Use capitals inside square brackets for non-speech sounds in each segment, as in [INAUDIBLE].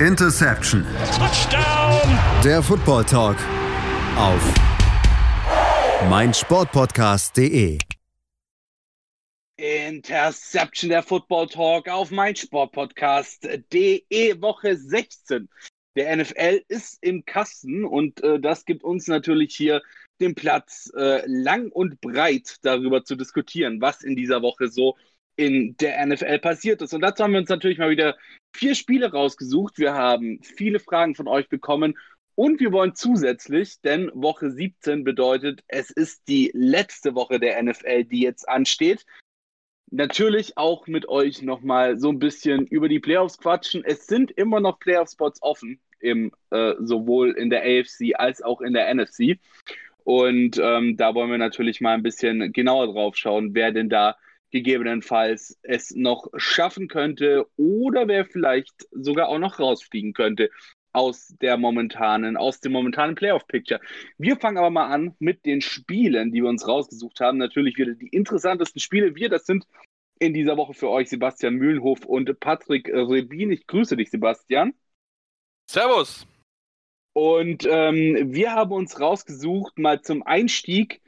Interception. Touchdown. Der Football Talk auf meinsportpodcast.de. Interception der Football Talk auf meinsportpodcast.de Woche 16. Der NFL ist im Kasten und äh, das gibt uns natürlich hier den Platz, äh, lang und breit darüber zu diskutieren, was in dieser Woche so in der NFL passiert ist. Und dazu haben wir uns natürlich mal wieder vier Spiele rausgesucht. Wir haben viele Fragen von euch bekommen und wir wollen zusätzlich, denn Woche 17 bedeutet, es ist die letzte Woche der NFL, die jetzt ansteht. Natürlich auch mit euch nochmal so ein bisschen über die Playoffs quatschen. Es sind immer noch Playoff-Spots offen, im, äh, sowohl in der AFC als auch in der NFC. Und ähm, da wollen wir natürlich mal ein bisschen genauer drauf schauen, wer denn da gegebenenfalls es noch schaffen könnte oder wer vielleicht sogar auch noch rausfliegen könnte aus der momentanen, aus dem momentanen Playoff-Picture. Wir fangen aber mal an mit den Spielen, die wir uns rausgesucht haben. Natürlich wieder die interessantesten Spiele. Wir, das sind in dieser Woche für euch Sebastian Mühlenhof und Patrick Rebin. Ich grüße dich, Sebastian. Servus. Und ähm, wir haben uns rausgesucht, mal zum Einstieg,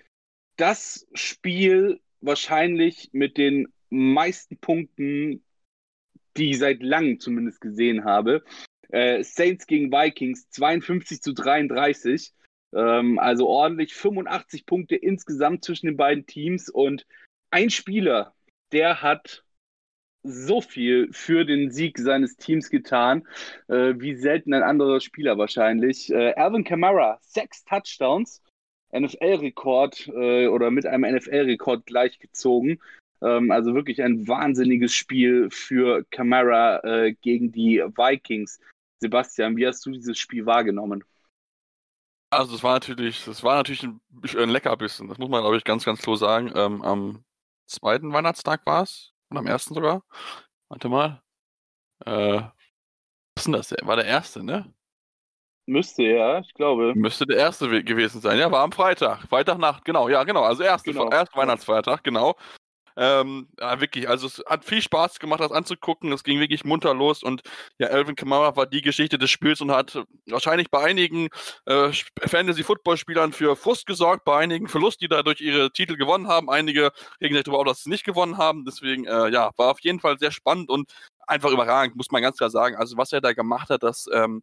das Spiel wahrscheinlich mit den meisten Punkten, die ich seit langem zumindest gesehen habe. Äh, Saints gegen Vikings 52 zu 33. Ähm, also ordentlich 85 Punkte insgesamt zwischen den beiden Teams und ein Spieler, der hat so viel für den Sieg seines Teams getan, äh, wie selten ein anderer Spieler wahrscheinlich. Äh, Alvin Kamara, sechs Touchdowns NFL-Rekord äh, oder mit einem NFL-Rekord gleichgezogen. Ähm, also wirklich ein wahnsinniges Spiel für Camara äh, gegen die Vikings. Sebastian, wie hast du dieses Spiel wahrgenommen? Also es war natürlich, das war natürlich ein, ein Leckerbissen. Das muss man, glaube ich, ganz, ganz klar sagen. Ähm, am zweiten Weihnachtstag war es. Und am ersten sogar. Warte mal. Äh, was ist denn das? War der erste, ne? Müsste, ja, ich glaube. Müsste der erste gewesen sein. Ja, war am Freitag. Freitagnacht, genau. Ja, genau. Also erste, genau. erste Weihnachtsfeiertag, genau. Ähm, ja, wirklich, also es hat viel Spaß gemacht, das anzugucken. Es ging wirklich munter los und ja, Elvin Kamara war die Geschichte des Spiels und hat wahrscheinlich bei einigen äh, Fantasy-Football-Spielern für Frust gesorgt, bei einigen Verlust, die dadurch ihre Titel gewonnen haben. Einige regen sich darüber auch, dass sie nicht gewonnen haben. Deswegen, äh, ja, war auf jeden Fall sehr spannend und einfach überragend, muss man ganz klar sagen. Also, was er da gemacht hat, das ähm,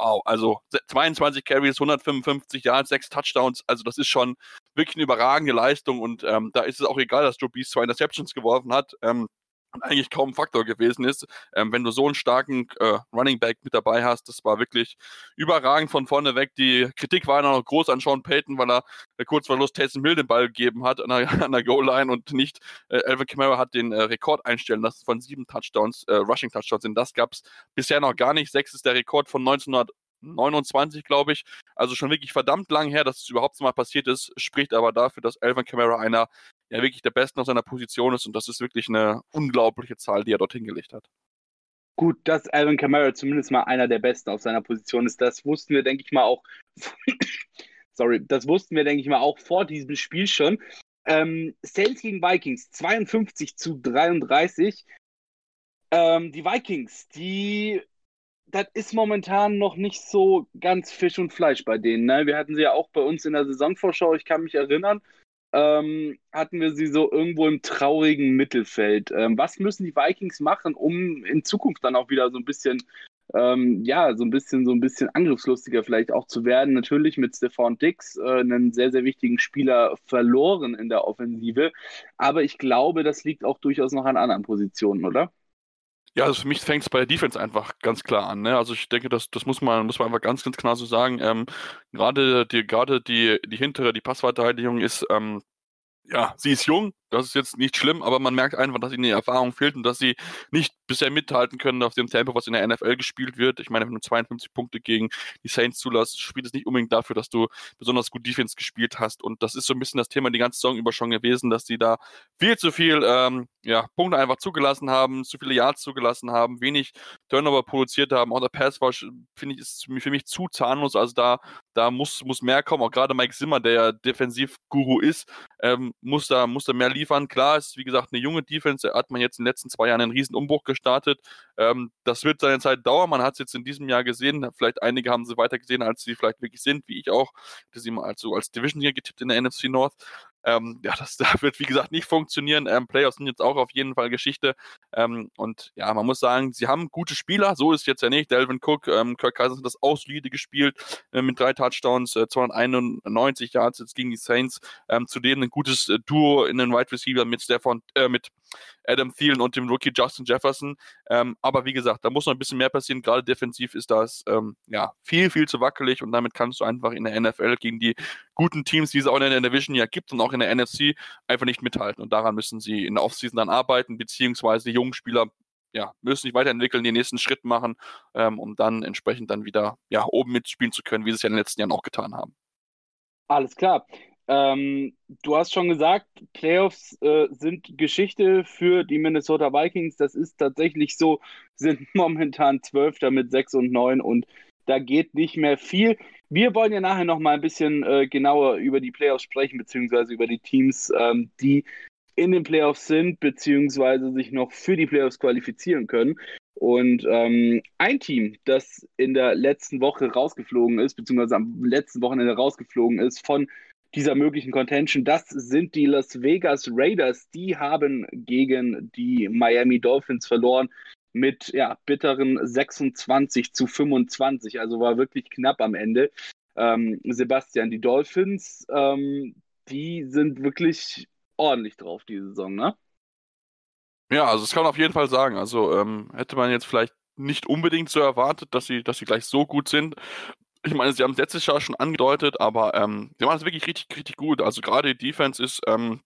wow, also 22 Carries, 155 Yards, 6 Touchdowns, also das ist schon wirklich eine überragende Leistung und ähm, da ist es auch egal, dass Joe Beast zwei Interceptions geworfen hat. Ähm, eigentlich kaum ein Faktor gewesen ist. Ähm, wenn du so einen starken äh, Running Back mit dabei hast, das war wirklich überragend von vorne weg. Die Kritik war noch groß an Sean Payton, weil er äh, kurz vor Lust Taysom Hill den Ball gegeben hat an der, [LAUGHS] an der Goal-Line und nicht äh, Alvin Kamara hat den äh, Rekord einstellen lassen von sieben Touchdowns, äh, Rushing Touchdowns. Und das gab es bisher noch gar nicht. Sechs ist der Rekord von 1900 29, glaube ich. Also schon wirklich verdammt lang her, dass es überhaupt mal passiert ist. Spricht aber dafür, dass Alvin Kamara einer ja wirklich der Besten auf seiner Position ist und das ist wirklich eine unglaubliche Zahl, die er dort hingelegt hat. Gut, dass Alvin Kamara zumindest mal einer der Besten auf seiner Position ist, das wussten wir, denke ich mal, auch. [COUGHS] sorry, das wussten wir, denke ich mal, auch vor diesem Spiel schon. Ähm, Saints gegen Vikings 52 zu 33. Ähm, die Vikings, die das ist momentan noch nicht so ganz Fisch und Fleisch bei denen. Ne? Wir hatten sie ja auch bei uns in der Saisonvorschau, ich kann mich erinnern, ähm, hatten wir sie so irgendwo im traurigen Mittelfeld. Ähm, was müssen die Vikings machen, um in Zukunft dann auch wieder so ein bisschen, ähm, ja, so ein bisschen, so ein bisschen angriffslustiger vielleicht auch zu werden? Natürlich mit Stefan Dix, äh, einen sehr, sehr wichtigen Spieler verloren in der Offensive. Aber ich glaube, das liegt auch durchaus noch an anderen Positionen, oder? Ja, also für mich fängt es bei der Defense einfach ganz klar an. Ne? Also ich denke, das, das muss man, muss man einfach ganz, ganz klar so sagen. Ähm, gerade die, gerade die, die hintere, die Passverteidigung ist, ähm, ja, sie ist jung, das ist jetzt nicht schlimm, aber man merkt einfach, dass ihnen die Erfahrung fehlt und dass sie nicht bisher mithalten können auf dem Tempo, was in der NFL gespielt wird. Ich meine, wenn du 52 Punkte gegen die Saints zulässt, spielt es nicht unbedingt dafür, dass du besonders gut Defense gespielt hast. Und das ist so ein bisschen das Thema die ganze Saison über schon gewesen, dass sie da viel zu viel ähm, ja, Punkte einfach zugelassen haben, zu viele Yards zugelassen haben, wenig Turnover produziert haben. Auch der Pass war, finde ich, ist für mich zu zahnlos. Also da, da muss, muss mehr kommen. Auch gerade Mike Zimmer, der ja Defensivguru ist, ähm, muss, da, muss da mehr liefern abliefern. Klar ist, wie gesagt, eine junge Defense, hat man jetzt in den letzten zwei Jahren einen riesen Umbruch gestartet. Ähm, das wird seine Zeit dauern. Man hat es jetzt in diesem Jahr gesehen. Vielleicht einige haben sie weiter gesehen, als sie vielleicht wirklich sind, wie ich auch. Das sie mal so als Division hier getippt in der NFC North. Ähm, ja, das, [LAUGHS] das, wird wie gesagt nicht funktionieren. Ähm, Playoffs sind jetzt auch auf jeden Fall Geschichte. Ähm, und ja, man muss sagen, sie haben gute Spieler. So ist es jetzt ja nicht. Delvin Cook, ähm, Kirk Cousins hat das auch gespielt äh, mit drei Touchdowns, äh, 291 Yards jetzt gegen die Saints. Ähm, zudem ein gutes äh, Duo in den Wide Receiver mit Stefan, äh, mit Adam Thielen und dem Rookie Justin Jefferson. Ähm, aber wie gesagt, da muss noch ein bisschen mehr passieren. Gerade defensiv ist das ähm, ja viel, viel zu wackelig und damit kannst du einfach in der NFL gegen die guten Teams, die es auch in der Division ja gibt und auch in der NFC, einfach nicht mithalten. Und daran müssen sie in der Offseason dann arbeiten, beziehungsweise die jungen Spieler ja, müssen sich weiterentwickeln, den nächsten Schritt machen, ähm, um dann entsprechend dann wieder ja, oben mitspielen zu können, wie sie es ja in den letzten Jahren auch getan haben. Alles klar. Ähm, du hast schon gesagt, Playoffs äh, sind Geschichte für die Minnesota Vikings. Das ist tatsächlich so, [LAUGHS] sind momentan Zwölfter mit 6 und 9 und da geht nicht mehr viel. Wir wollen ja nachher noch mal ein bisschen äh, genauer über die Playoffs sprechen, beziehungsweise über die Teams, ähm, die in den Playoffs sind, beziehungsweise sich noch für die Playoffs qualifizieren können. Und ähm, ein Team, das in der letzten Woche rausgeflogen ist, beziehungsweise am letzten Wochenende rausgeflogen ist von dieser möglichen Contention. Das sind die Las Vegas Raiders. Die haben gegen die Miami Dolphins verloren mit ja, bitteren 26 zu 25. Also war wirklich knapp am Ende. Ähm, Sebastian, die Dolphins, ähm, die sind wirklich ordentlich drauf diese Saison, ne? Ja, also das kann man auf jeden Fall sagen. Also ähm, hätte man jetzt vielleicht nicht unbedingt so erwartet, dass sie, dass sie gleich so gut sind ich meine, sie haben es letztes Jahr schon angedeutet, aber ähm, sie machen es wirklich richtig, richtig gut. Also gerade die Defense ist ähm,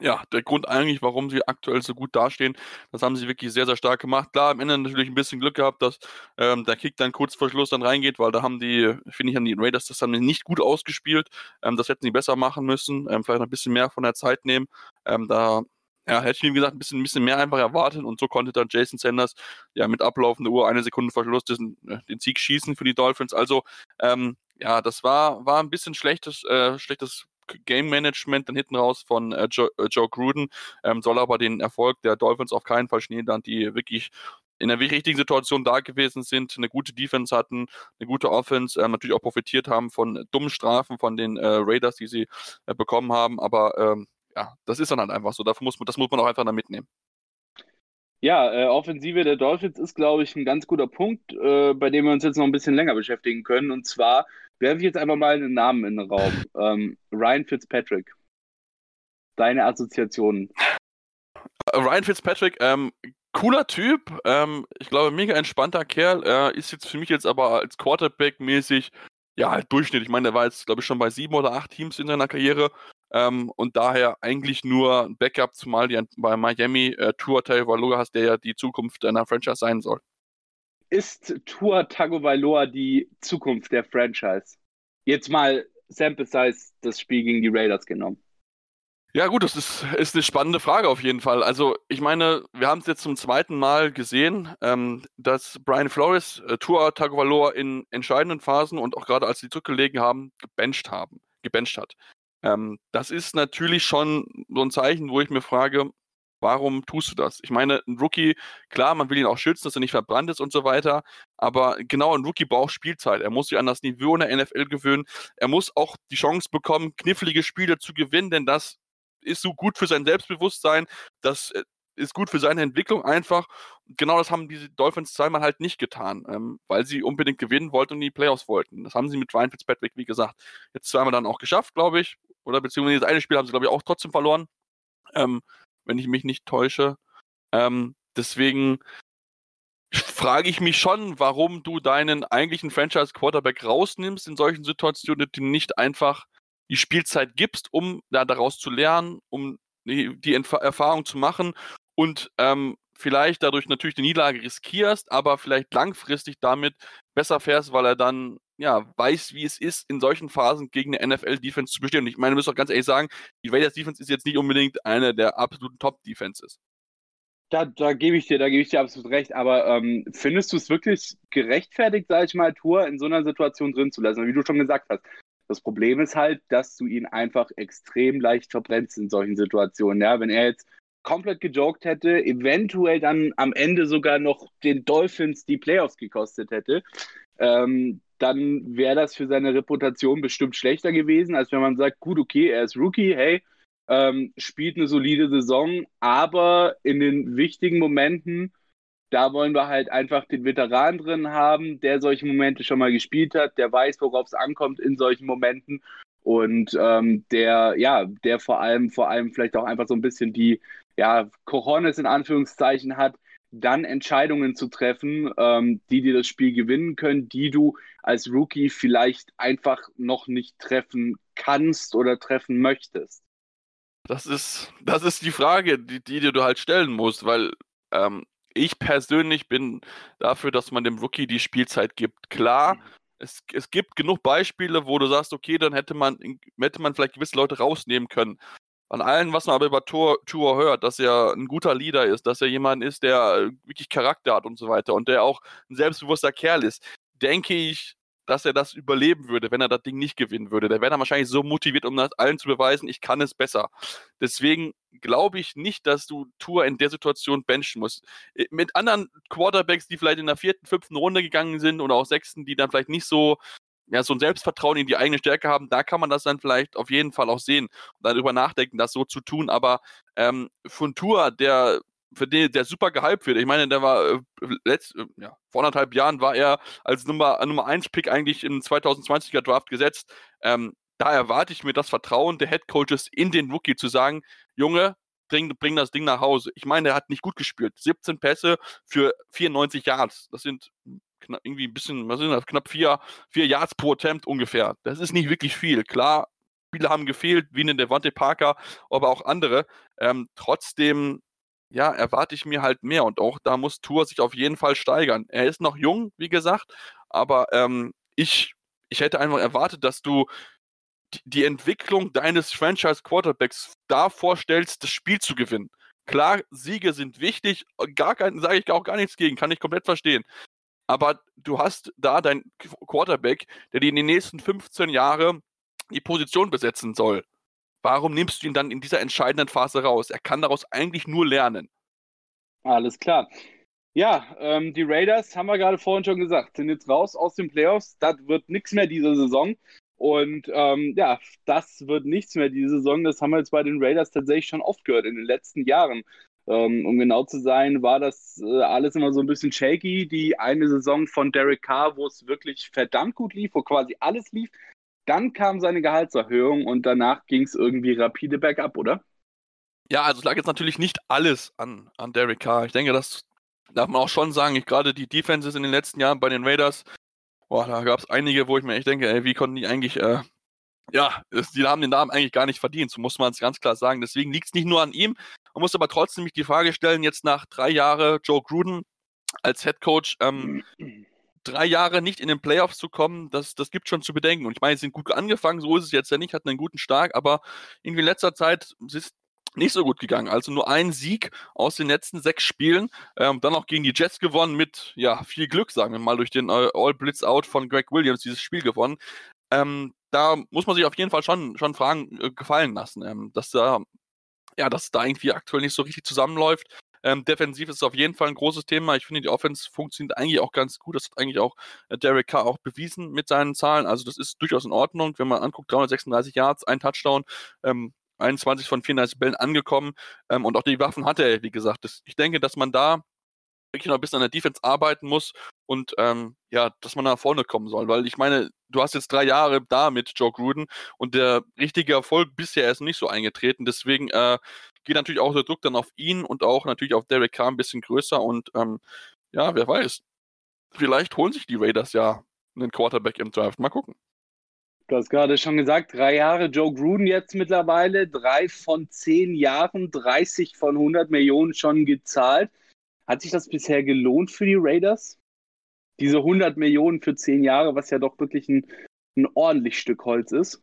ja der Grund eigentlich, warum sie aktuell so gut dastehen. Das haben sie wirklich sehr, sehr stark gemacht. Klar, am Ende natürlich ein bisschen Glück gehabt, dass ähm, der Kick dann kurz vor Schluss dann reingeht, weil da haben die, finde ich, haben die Raiders das dann nicht gut ausgespielt. Ähm, das hätten sie besser machen müssen. Ähm, vielleicht noch ein bisschen mehr von der Zeit nehmen. Ähm, da ja, hätte ich, wie gesagt, ein bisschen, ein bisschen mehr einfach erwartet und so konnte dann Jason Sanders ja mit ablaufender Uhr eine Sekunde vor Schluss den, äh, den Sieg schießen für die Dolphins. Also, ähm, ja, das war, war ein bisschen schlechtes, äh, schlechtes Game Management dann hinten raus von äh, Joe, äh, Joe, Gruden, ähm, soll aber den Erfolg der Dolphins auf keinen Fall schneiden, die wirklich in der richtigen Situation da gewesen sind, eine gute Defense hatten, eine gute Offense, äh, natürlich auch profitiert haben von dummen Strafen von den äh, Raiders, die sie äh, bekommen haben, aber ähm, ja, das ist dann halt einfach so. Dafür muss man, das muss man auch einfach dann mitnehmen. Ja, äh, Offensive der Dolphins ist, glaube ich, ein ganz guter Punkt, äh, bei dem wir uns jetzt noch ein bisschen länger beschäftigen können. Und zwar werfe ich jetzt einfach mal einen Namen in den Raum. Ähm, Ryan Fitzpatrick. Deine Assoziationen. Äh, Ryan Fitzpatrick, ähm, cooler Typ. Ähm, ich glaube, mega entspannter Kerl. Er ist jetzt für mich jetzt aber als Quarterback mäßig, ja, halt Durchschnitt. Ich meine, er war jetzt, glaube ich, schon bei sieben oder acht Teams in seiner Karriere. Ähm, und daher eigentlich nur ein Backup, zumal die bei Miami äh, Tour Tagovailoa hast, der ja die Zukunft einer Franchise sein soll. Ist Tour Tagovailoa die Zukunft der Franchise? Jetzt mal Sample Size das Spiel gegen die Raiders genommen. Ja, gut, das ist, ist eine spannende Frage auf jeden Fall. Also, ich meine, wir haben es jetzt zum zweiten Mal gesehen, ähm, dass Brian Flores äh, Tour Tagovailoa in entscheidenden Phasen und auch gerade als sie zurückgelegen haben, gebencht haben, gebencht hat. Ähm, das ist natürlich schon so ein Zeichen, wo ich mir frage, warum tust du das? Ich meine, ein Rookie, klar, man will ihn auch schützen, dass er nicht verbrannt ist und so weiter, aber genau, ein Rookie braucht Spielzeit. Er muss sich an das Niveau in der NFL gewöhnen. Er muss auch die Chance bekommen, knifflige Spiele zu gewinnen, denn das ist so gut für sein Selbstbewusstsein, das äh, ist gut für seine Entwicklung einfach. Genau das haben diese Dolphins zweimal halt nicht getan, ähm, weil sie unbedingt gewinnen wollten und die Playoffs wollten. Das haben sie mit Ryan Fitzpatrick, wie gesagt, jetzt zweimal dann auch geschafft, glaube ich. Oder beziehungsweise das eine Spiel haben sie, glaube ich, auch trotzdem verloren. Ähm, wenn ich mich nicht täusche. Ähm, deswegen frage ich mich schon, warum du deinen eigentlichen Franchise-Quarterback rausnimmst in solchen Situationen, die nicht einfach die Spielzeit gibst, um da daraus zu lernen, um die, die Erfahrung zu machen und ähm, vielleicht dadurch natürlich die Niederlage riskierst, aber vielleicht langfristig damit besser fährst, weil er dann ja, weiß, wie es ist, in solchen Phasen gegen eine NFL-Defense zu bestehen. Und ich meine, du musst auch ganz ehrlich sagen, die Raiders Defense ist jetzt nicht unbedingt eine der absoluten Top-Defenses. Da, da gebe ich dir, da gebe ich dir absolut recht. Aber ähm, findest du es wirklich gerechtfertigt, sage ich mal, Tour in so einer Situation drin zu lassen? Wie du schon gesagt hast, Das Problem ist halt, dass du ihn einfach extrem leicht verbrennst in solchen Situationen. Ja, wenn er jetzt komplett gejoked hätte, eventuell dann am Ende sogar noch den Dolphins die Playoffs gekostet hätte, ähm, dann wäre das für seine Reputation bestimmt schlechter gewesen, als wenn man sagt, gut, okay, er ist Rookie, hey, ähm, spielt eine solide Saison, aber in den wichtigen Momenten, da wollen wir halt einfach den Veteran drin haben, der solche Momente schon mal gespielt hat, der weiß, worauf es ankommt in solchen Momenten und ähm, der, ja, der vor allem, vor allem vielleicht auch einfach so ein bisschen die, ja, Coronis in Anführungszeichen hat, dann Entscheidungen zu treffen, ähm, die dir das Spiel gewinnen können, die du als Rookie vielleicht einfach noch nicht treffen kannst oder treffen möchtest. Das ist, das ist die Frage, die, die dir du halt stellen musst, weil ähm, ich persönlich bin dafür, dass man dem Rookie die Spielzeit gibt. Klar, mhm. es, es gibt genug Beispiele, wo du sagst, okay, dann hätte man, hätte man vielleicht gewisse Leute rausnehmen können. An allen, was man aber über Tour, Tour hört, dass er ein guter Leader ist, dass er jemand ist, der wirklich Charakter hat und so weiter und der auch ein selbstbewusster Kerl ist, denke ich, dass er das überleben würde, wenn er das Ding nicht gewinnen würde. Der wäre dann wahrscheinlich so motiviert, um das allen zu beweisen, ich kann es besser. Deswegen glaube ich nicht, dass du Tour in der Situation benchen musst. Äh, mit anderen Quarterbacks, die vielleicht in der vierten, fünften Runde gegangen sind oder auch sechsten, die dann vielleicht nicht so ja, so ein Selbstvertrauen in die eigene Stärke haben, da kann man das dann vielleicht auf jeden Fall auch sehen und darüber nachdenken, das so zu tun. Aber ähm, Tour, der für den der super gehypt wird. Ich meine, der war äh, letzt, äh, ja, vor anderthalb Jahren war er als Nummer, Nummer 1 Pick eigentlich im 2020er Draft gesetzt. Ähm, da erwarte ich mir das Vertrauen der Head Coaches in den Rookie zu sagen, Junge, bring, bring das Ding nach Hause. Ich meine, er hat nicht gut gespielt. 17 Pässe für 94 Yards. Das sind knapp, irgendwie ein bisschen, was sind das, knapp vier, vier Yards pro Attempt ungefähr. Das ist nicht wirklich viel. Klar, Spieler haben gefehlt, wie in Devante Parker, aber auch andere. Ähm, trotzdem ja, erwarte ich mir halt mehr. Und auch da muss Tour sich auf jeden Fall steigern. Er ist noch jung, wie gesagt, aber ähm, ich, ich hätte einfach erwartet, dass du die Entwicklung deines Franchise-Quarterbacks da vorstellst, das Spiel zu gewinnen. Klar, Siege sind wichtig, gar kein, sage ich auch gar nichts gegen, kann ich komplett verstehen. Aber du hast da deinen Quarterback, der dir in den nächsten 15 Jahren die Position besetzen soll. Warum nimmst du ihn dann in dieser entscheidenden Phase raus? Er kann daraus eigentlich nur lernen. Alles klar. Ja, ähm, die Raiders, haben wir gerade vorhin schon gesagt, sind jetzt raus aus den Playoffs. Das wird nichts mehr diese Saison. Und ähm, ja, das wird nichts mehr diese Saison. Das haben wir jetzt bei den Raiders tatsächlich schon oft gehört in den letzten Jahren. Ähm, um genau zu sein, war das äh, alles immer so ein bisschen shaky. Die eine Saison von Derek Carr, wo es wirklich verdammt gut lief, wo quasi alles lief, dann kam seine Gehaltserhöhung und danach ging es irgendwie rapide bergab, oder? Ja, also es lag jetzt natürlich nicht alles an, an Derek Carr. Ich denke, das darf man auch schon sagen. Ich, gerade die Defenses in den letzten Jahren bei den Raiders, boah, da gab es einige, wo ich mir echt denke, ey, wie konnten die eigentlich, äh, ja, die haben den Namen eigentlich gar nicht verdient, so muss man es ganz klar sagen. Deswegen liegt es nicht nur an ihm. Man muss aber trotzdem mich die Frage stellen, jetzt nach drei Jahren Joe Gruden als Head Coach, ähm, drei Jahre nicht in den Playoffs zu kommen, das, das gibt schon zu bedenken. Und ich meine, sie sind gut angefangen, so ist es jetzt ja nicht, hatten einen guten Start, aber irgendwie in letzter Zeit ist nicht so gut gegangen. Also nur ein Sieg aus den letzten sechs Spielen. Ähm, dann auch gegen die Jets gewonnen mit ja viel Glück, sagen wir mal, durch den äh, All-Blitz-Out von Greg Williams dieses Spiel gewonnen. Ähm, da muss man sich auf jeden Fall schon, schon Fragen äh, gefallen lassen, ähm, dass da ja, dass da irgendwie aktuell nicht so richtig zusammenläuft. Ähm, defensiv ist es auf jeden Fall ein großes Thema. Ich finde, die Offense funktioniert eigentlich auch ganz gut. Das hat eigentlich auch äh, Derek Carr auch bewiesen mit seinen Zahlen. Also das ist durchaus in Ordnung. Wenn man anguckt, 336 Yards, ein Touchdown, ähm, 21 von 34 Bällen angekommen ähm, und auch die Waffen hatte er, wie gesagt. Das, ich denke, dass man da wirklich noch ein bisschen an der Defense arbeiten muss und ähm, ja, dass man nach vorne kommen soll. Weil ich meine, du hast jetzt drei Jahre da mit Joe Gruden und der richtige Erfolg bisher ist nicht so eingetreten. Deswegen äh, geht natürlich auch der Druck dann auf ihn und auch natürlich auf Derek Carr ein bisschen größer und ähm, ja, wer weiß. Vielleicht holen sich die Raiders ja einen Quarterback im Draft. Mal gucken. Du hast gerade schon gesagt, drei Jahre Joe Gruden jetzt mittlerweile, drei von zehn Jahren, 30 von 100 Millionen schon gezahlt. Hat sich das bisher gelohnt für die Raiders? Diese 100 Millionen für zehn Jahre, was ja doch wirklich ein, ein ordentlich Stück Holz ist.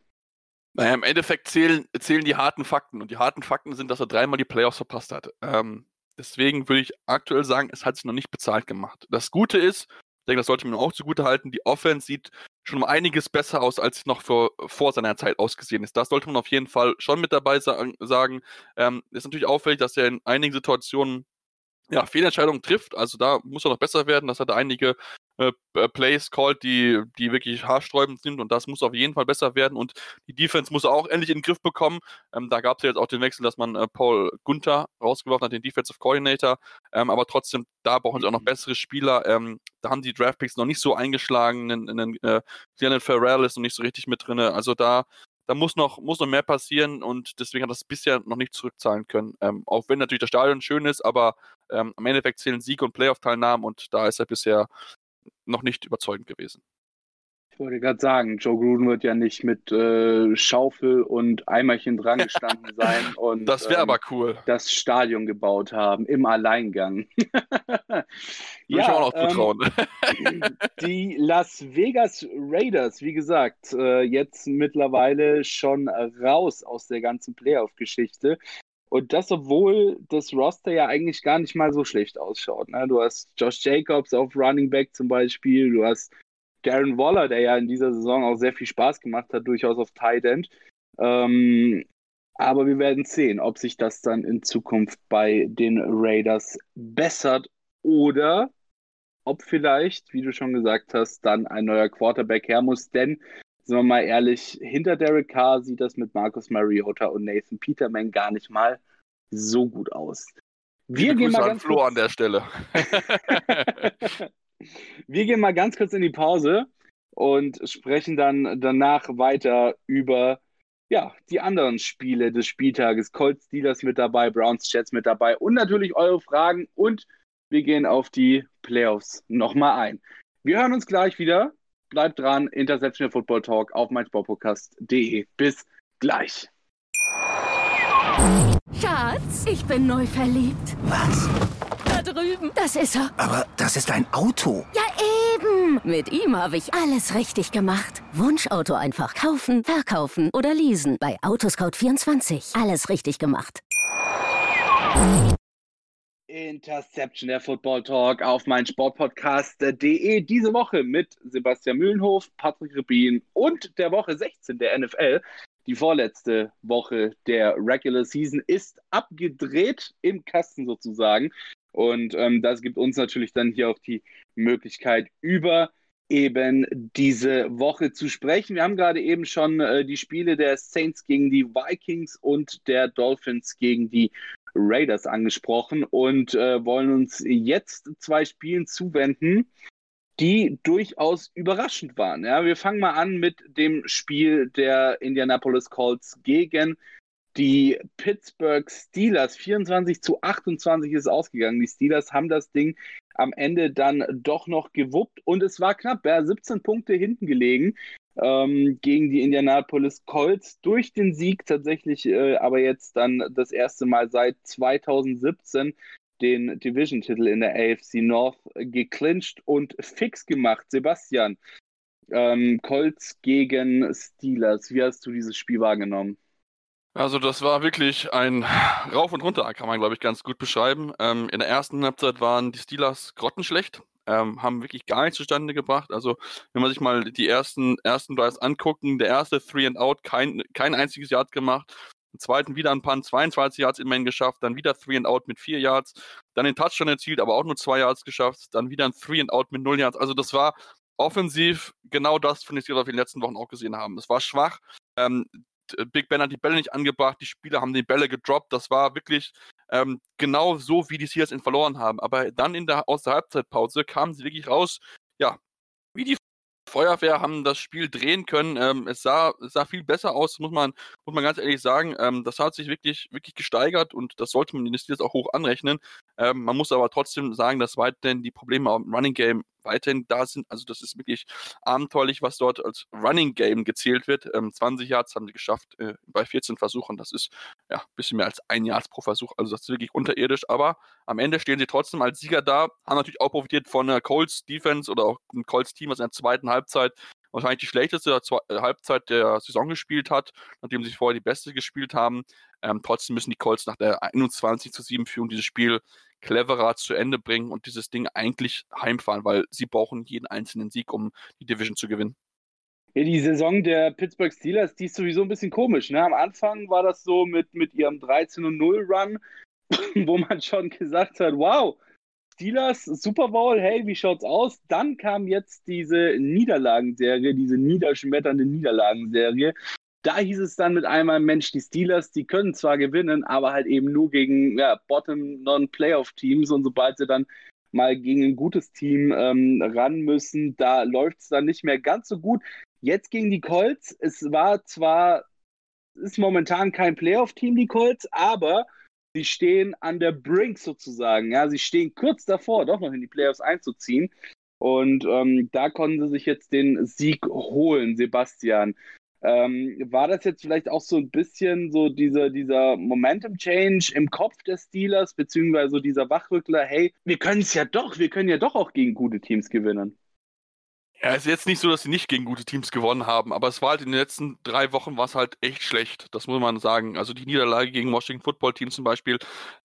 Naja, im Endeffekt zählen, zählen die harten Fakten. Und die harten Fakten sind, dass er dreimal die Playoffs verpasst hat. Ähm, deswegen würde ich aktuell sagen, es hat sich noch nicht bezahlt gemacht. Das Gute ist, Ich denke, das sollte man auch zugute halten. Die Offense sieht schon um einiges besser aus, als noch vor, vor seiner Zeit ausgesehen ist. Das sollte man auf jeden Fall schon mit dabei sagen. Ähm, ist natürlich auffällig, dass er in einigen Situationen ja, Fehlentscheidungen trifft. Also da muss er noch besser werden. Das hat er einige äh, äh, Plays called, die, die wirklich haarsträubend sind und das muss auf jeden Fall besser werden und die Defense muss er auch endlich in den Griff bekommen. Ähm, da gab es ja jetzt auch den Wechsel, dass man äh, Paul Gunther rausgeworfen hat, den Defensive Coordinator, ähm, aber trotzdem, da brauchen sie auch noch mhm. bessere Spieler. Ähm, da haben die Draftpicks noch nicht so eingeschlagen, in, in, in, äh, Leonard Farrell ist noch nicht so richtig mit drin, also da da muss noch, muss noch mehr passieren und deswegen hat das bisher noch nicht zurückzahlen können. Ähm, auch wenn natürlich das Stadion schön ist, aber ähm, am Endeffekt zählen Sieg und Playoff-Teilnahmen und da ist er bisher noch nicht überzeugend gewesen. Ich wollte gerade sagen, Joe Gruden wird ja nicht mit äh, Schaufel und Eimerchen dran [LAUGHS] gestanden sein und das wäre ähm, aber cool. das Stadion gebaut haben im Alleingang. [LAUGHS] ja, ich auch noch ähm, zutrauen. [CLEARS THROAT] die Las Vegas Raiders, wie gesagt, äh, jetzt mittlerweile schon raus aus der ganzen Playoff-Geschichte. Und das, obwohl das Roster ja eigentlich gar nicht mal so schlecht ausschaut. Ne? Du hast Josh Jacobs auf Running Back zum Beispiel, du hast Darren Waller, der ja in dieser Saison auch sehr viel Spaß gemacht hat, durchaus auf Tight End. Ähm, aber wir werden sehen, ob sich das dann in Zukunft bei den Raiders bessert oder ob vielleicht, wie du schon gesagt hast, dann ein neuer Quarterback her muss. Denn sind wir mal ehrlich, hinter Derek Carr sieht das mit Marcus Mariota und Nathan Peterman gar nicht mal so gut aus. Wir gehen mal ganz Flo kurz... an der Stelle. [LAUGHS] Wir gehen mal ganz kurz in die Pause und sprechen dann danach weiter über ja, die anderen Spiele des Spieltages. Colts Steelers mit dabei, Browns Jets mit dabei und natürlich eure Fragen und wir gehen auf die Playoffs nochmal ein. Wir hören uns gleich wieder Bleibt dran, Interceptional Football Talk auf meinsportpodcast.de. Bis gleich. Schatz, ich bin neu verliebt. Was? Da drüben. Das ist er. Aber das ist ein Auto. Ja, eben. Mit ihm habe ich alles richtig gemacht. Wunschauto einfach kaufen, verkaufen oder leasen. Bei Autoscout24. Alles richtig gemacht. Interception, der Football Talk auf mein Sportpodcast.de. Diese Woche mit Sebastian Mühlenhof, Patrick Rubin und der Woche 16 der NFL. Die vorletzte Woche der Regular Season ist abgedreht im Kasten sozusagen. Und ähm, das gibt uns natürlich dann hier auch die Möglichkeit, über eben diese Woche zu sprechen. Wir haben gerade eben schon äh, die Spiele der Saints gegen die Vikings und der Dolphins gegen die Raiders angesprochen und äh, wollen uns jetzt zwei Spielen zuwenden, die durchaus überraschend waren. Ja, wir fangen mal an mit dem Spiel der Indianapolis Colts gegen die Pittsburgh Steelers. 24 zu 28 ist ausgegangen. Die Steelers haben das Ding am Ende dann doch noch gewuppt und es war knapp. Ja, 17 Punkte hinten gelegen ähm, gegen die Indianapolis Colts durch den Sieg tatsächlich, äh, aber jetzt dann das erste Mal seit 2017 den Division-Titel in der AFC North geclincht und fix gemacht. Sebastian, ähm, Colts gegen Steelers, wie hast du dieses Spiel wahrgenommen? Also das war wirklich ein Rauf und Runter, kann man glaube ich ganz gut beschreiben. Ähm, in der ersten Halbzeit waren die Steelers grottenschlecht ähm, haben wirklich gar nichts zustande gebracht. Also, wenn man sich mal die ersten, ersten Drives angucken, der erste Three and Out, kein, kein einziges Yard gemacht. Im zweiten wieder ein Punt, 22 Yards immerhin geschafft, dann wieder Three and Out mit 4 Yards, dann den Touchdown erzielt, aber auch nur 2 Yards geschafft, dann wieder ein Three and Out mit 0 Yards. Also, das war offensiv genau das, finde ich, was wir in den letzten Wochen auch gesehen haben. Es war schwach. Ähm, Big Ben hat die Bälle nicht angebracht, die Spieler haben die Bälle gedroppt. Das war wirklich ähm, genau so, wie die Seahawks ihn verloren haben. Aber dann in der, aus der Halbzeitpause kamen sie wirklich raus, ja, wie die Feuerwehr haben das Spiel drehen können. Ähm, es, sah, sah viel besser aus, muss man, muss man ganz ehrlich sagen. Ähm, das hat sich wirklich, wirklich gesteigert und das sollte man den Steelers auch hoch anrechnen. Ähm, man muss aber trotzdem sagen, dass weiterhin die Probleme am Running Game weiterhin da sind. Also das ist wirklich abenteuerlich, was dort als Running Game gezählt wird. Ähm, 20 Yards haben sie geschafft äh, bei 14 Versuchen. Das ist ja ein bisschen mehr als ein Yards pro Versuch. Also das ist wirklich unterirdisch. Aber am Ende stehen sie trotzdem als Sieger da. Haben natürlich auch profitiert von der Colts Defense oder auch ein Colts Team, was in der zweiten Halbzeit wahrscheinlich die schlechteste äh, Halbzeit der Saison gespielt hat, nachdem sie vorher die beste gespielt haben. Ähm, trotzdem müssen die Colts nach der 21 zu 7 Führung dieses Spiel cleverer zu Ende bringen und dieses Ding eigentlich heimfahren, weil sie brauchen jeden einzelnen Sieg, um die Division zu gewinnen. Die Saison der Pittsburgh Steelers, die ist sowieso ein bisschen komisch. Ne? Am Anfang war das so mit, mit ihrem 13-0 Run, [LAUGHS] wo man schon gesagt hat, wow, Steelers, Super Bowl, hey, wie schaut's aus? Dann kam jetzt diese Niederlagenserie, diese niederschmetternde Niederlagenserie. Da hieß es dann mit einmal, Mensch, die Steelers, die können zwar gewinnen, aber halt eben nur gegen ja, Bottom-Non-Playoff-Teams und sobald sie dann mal gegen ein gutes Team ähm, ran müssen, da läuft es dann nicht mehr ganz so gut. Jetzt gegen die Colts, es war zwar, ist momentan kein Playoff-Team, die Colts, aber sie stehen an der Brink sozusagen. Ja, sie stehen kurz davor, doch noch in die Playoffs einzuziehen. Und ähm, da konnten sie sich jetzt den Sieg holen, Sebastian. Ähm, war das jetzt vielleicht auch so ein bisschen so dieser, dieser Momentum-Change im Kopf des Steelers, beziehungsweise dieser Wachrückler, hey, wir können es ja doch, wir können ja doch auch gegen gute Teams gewinnen? Ja, es ist jetzt nicht so, dass sie nicht gegen gute Teams gewonnen haben, aber es war halt in den letzten drei Wochen war es halt echt schlecht. Das muss man sagen. Also die Niederlage gegen Washington Football Team zum Beispiel,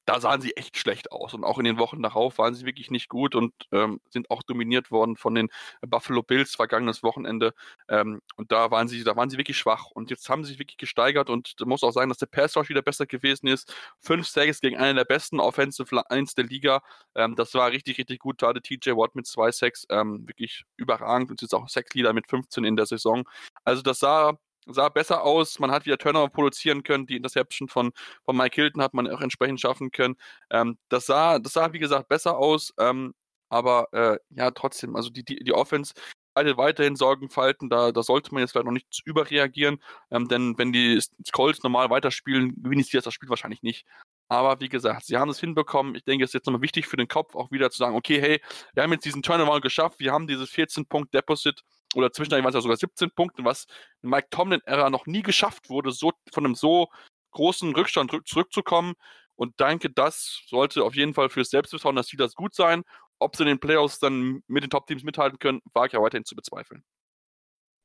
da sahen sie echt schlecht aus. Und auch in den Wochen darauf waren sie wirklich nicht gut und ähm, sind auch dominiert worden von den Buffalo Bills vergangenes Wochenende. Ähm, und da waren sie, da waren sie wirklich schwach. Und jetzt haben sie sich wirklich gesteigert und muss auch sagen, dass der Pass Rush wieder besser gewesen ist. Fünf Sacks gegen einen der besten Offensive Lines der Liga. Ähm, das war richtig, richtig gut. Hatte TJ Watt mit zwei Sacks ähm, wirklich überragend und jetzt auch Sackleader mit 15 in der Saison. Also das sah sah besser aus. Man hat wieder Turnover produzieren können. Die Interception von, von Mike Hilton hat man auch entsprechend schaffen können. Ähm, das, sah, das sah, wie gesagt, besser aus. Ähm, aber äh, ja, trotzdem, also die, die, die Offense beide weiterhin Sorgenfalten. Da, da sollte man jetzt vielleicht noch nicht überreagieren. Ähm, denn wenn die Colts normal weiterspielen, gewinnen sie das Spiel wahrscheinlich nicht. Aber wie gesagt, sie haben es hinbekommen. Ich denke, es ist jetzt nochmal wichtig für den Kopf, auch wieder zu sagen, okay, hey, wir haben jetzt diesen Turnaround geschafft, wir haben dieses 14-Punkt-Deposit oder zwischendurch waren es ja sogar 17 Punkte, was in Mike Tomlin-Ära noch nie geschafft wurde, so von einem so großen Rückstand zurückzukommen. Und danke, das sollte auf jeden Fall fürs Selbstvertrauen des Steelers gut sein. Ob sie in den Playoffs dann mit den Top-Teams mithalten können, wage ich ja weiterhin zu bezweifeln.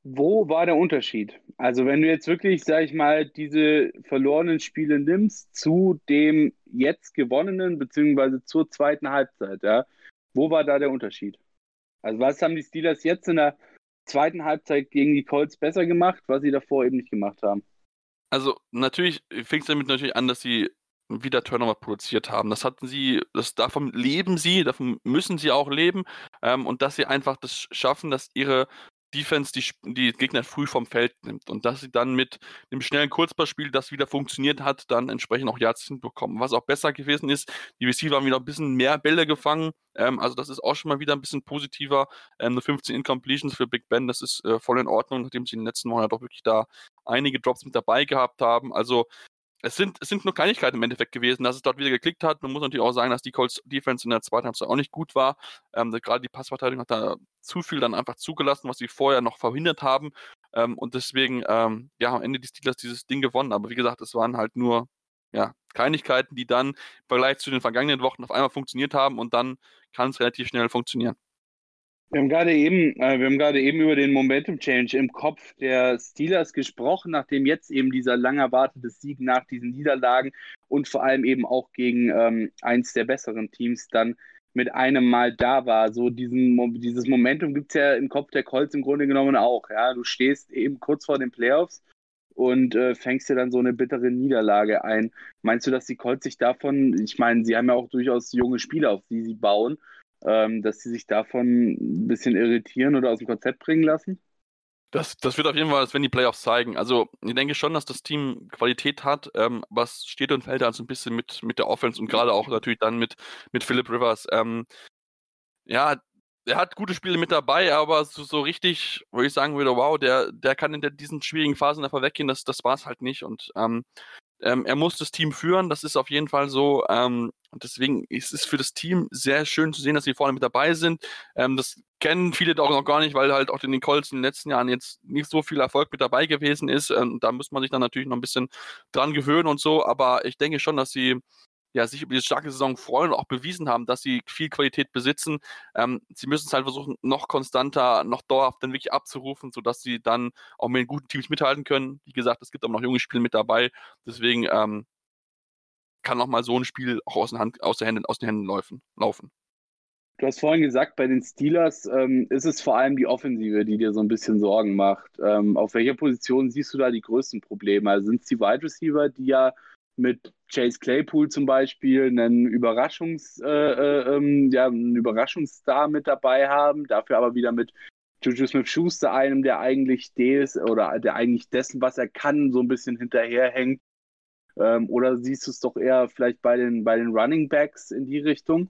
Wo war der Unterschied? Also, wenn du jetzt wirklich, sag ich mal, diese verlorenen Spiele nimmst zu dem jetzt gewonnenen, beziehungsweise zur zweiten Halbzeit, ja, wo war da der Unterschied? Also, was haben die Steelers jetzt in der zweiten Halbzeit gegen die Colts besser gemacht, was sie davor eben nicht gemacht haben? Also, natürlich fing es damit natürlich an, dass sie wieder Turnover produziert haben. Das hatten sie, das, davon leben sie, davon müssen sie auch leben ähm, und dass sie einfach das schaffen, dass ihre Defense die, die Gegner früh vom Feld nimmt und dass sie dann mit einem schnellen Kurzballspiel, das wieder funktioniert hat, dann entsprechend auch Yards hinbekommen. Was auch besser gewesen ist, die Receiver haben wieder ein bisschen mehr Bälle gefangen, ähm, also das ist auch schon mal wieder ein bisschen positiver. Ähm, nur 15 Incompletions für Big Ben, das ist äh, voll in Ordnung, nachdem sie in den letzten Monaten doch wirklich da einige Drops mit dabei gehabt haben. Also es sind, es sind nur Kleinigkeiten im Endeffekt gewesen, dass es dort wieder geklickt hat. Man muss natürlich auch sagen, dass die Colts Defense in der zweiten Halbzeit auch nicht gut war. Ähm, gerade die Passverteidigung hat da zu viel dann einfach zugelassen, was sie vorher noch verhindert haben. Ähm, und deswegen, ähm, ja, am Ende die Steelers dieses Ding gewonnen. Aber wie gesagt, es waren halt nur ja, Kleinigkeiten, die dann im Vergleich zu den vergangenen Wochen auf einmal funktioniert haben und dann kann es relativ schnell funktionieren. Wir haben gerade eben, äh, wir haben gerade eben über den Momentum Change im Kopf der Steelers gesprochen, nachdem jetzt eben dieser lang erwartete Sieg nach diesen Niederlagen und vor allem eben auch gegen ähm, eins der besseren Teams dann mit einem Mal da war. So diesen, dieses Momentum gibt es ja im Kopf der Colts im Grunde genommen auch. Ja, du stehst eben kurz vor den Playoffs und äh, fängst dir dann so eine bittere Niederlage ein. Meinst du, dass die Colts sich davon, ich meine, sie haben ja auch durchaus junge Spieler, auf die sie bauen, ähm, dass sie sich davon ein bisschen irritieren oder aus dem Konzept bringen lassen? Das, das wird auf jeden Fall, werden die Playoffs zeigen. Also ich denke schon, dass das Team Qualität hat, ähm, was steht und fällt also ein bisschen mit, mit der Offense und gerade auch natürlich dann mit, mit Philip Rivers. Ähm, ja, er hat gute Spiele mit dabei, aber so, so richtig, wo ich sagen würde, wow, der, der kann in der, diesen schwierigen Phasen davon weggehen, das, das war es halt nicht. Und ähm, ähm, er muss das Team führen, das ist auf jeden Fall so. Ähm, deswegen ist es für das Team sehr schön zu sehen, dass sie vorne mit dabei sind. Ähm, das kennen viele auch noch gar nicht, weil halt auch in den Colts in den letzten Jahren jetzt nicht so viel Erfolg mit dabei gewesen ist. Ähm, da muss man sich dann natürlich noch ein bisschen dran gewöhnen und so. Aber ich denke schon, dass sie ja, sich über diese starke Saison freuen und auch bewiesen haben, dass sie viel Qualität besitzen. Ähm, sie müssen es halt versuchen, noch konstanter, noch dauerhaft dann wirklich abzurufen, sodass sie dann auch mit den guten Teams mithalten können. Wie gesagt, es gibt auch noch junge Spiele mit dabei. Deswegen ähm, kann auch mal so ein Spiel auch aus den, Hand, aus den Händen, aus den Händen laufen. laufen. Du hast vorhin gesagt, bei den Steelers ähm, ist es vor allem die Offensive, die dir so ein bisschen Sorgen macht. Ähm, auf welcher Position siehst du da die größten Probleme? Also sind es die Wide Receiver, die ja mit Chase Claypool zum Beispiel einen, Überraschungs, äh, äh, ähm, ja, einen Überraschungsstar mit dabei haben, dafür aber wieder mit Juju Smith-Schuster, einem, der eigentlich des oder der eigentlich dessen, was er kann, so ein bisschen hinterherhängt. Ähm, oder siehst du es doch eher vielleicht bei den, bei den Running Backs in die Richtung?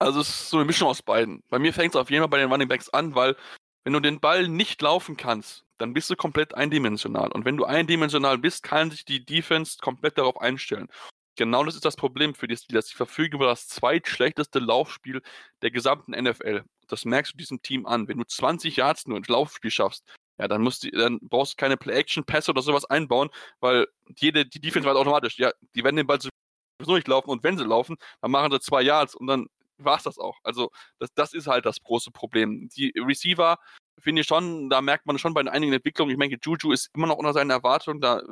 Also es ist so eine Mischung aus beiden. Bei mir fängt es auf jeden Fall bei den Running Backs an, weil wenn du den Ball nicht laufen kannst, dann bist du komplett eindimensional. Und wenn du eindimensional bist, kann sich die Defense komplett darauf einstellen. Genau das ist das Problem für die Steelers. Sie verfügen über das zweitschlechteste Laufspiel der gesamten NFL. Das merkst du diesem Team an. Wenn du 20 Yards nur ins Laufspiel schaffst, ja, dann, musst du, dann brauchst du keine Play-Action-Pässe oder sowas einbauen, weil jede, die Defense weiß automatisch, ja, die werden den Ball sowieso nicht laufen und wenn sie laufen, dann machen sie zwei Yards und dann war es das auch. Also das, das ist halt das große Problem. Die Receiver finde ich schon, da merkt man schon bei einigen Entwicklungen, ich meine, Juju ist immer noch unter seinen Erwartungen, da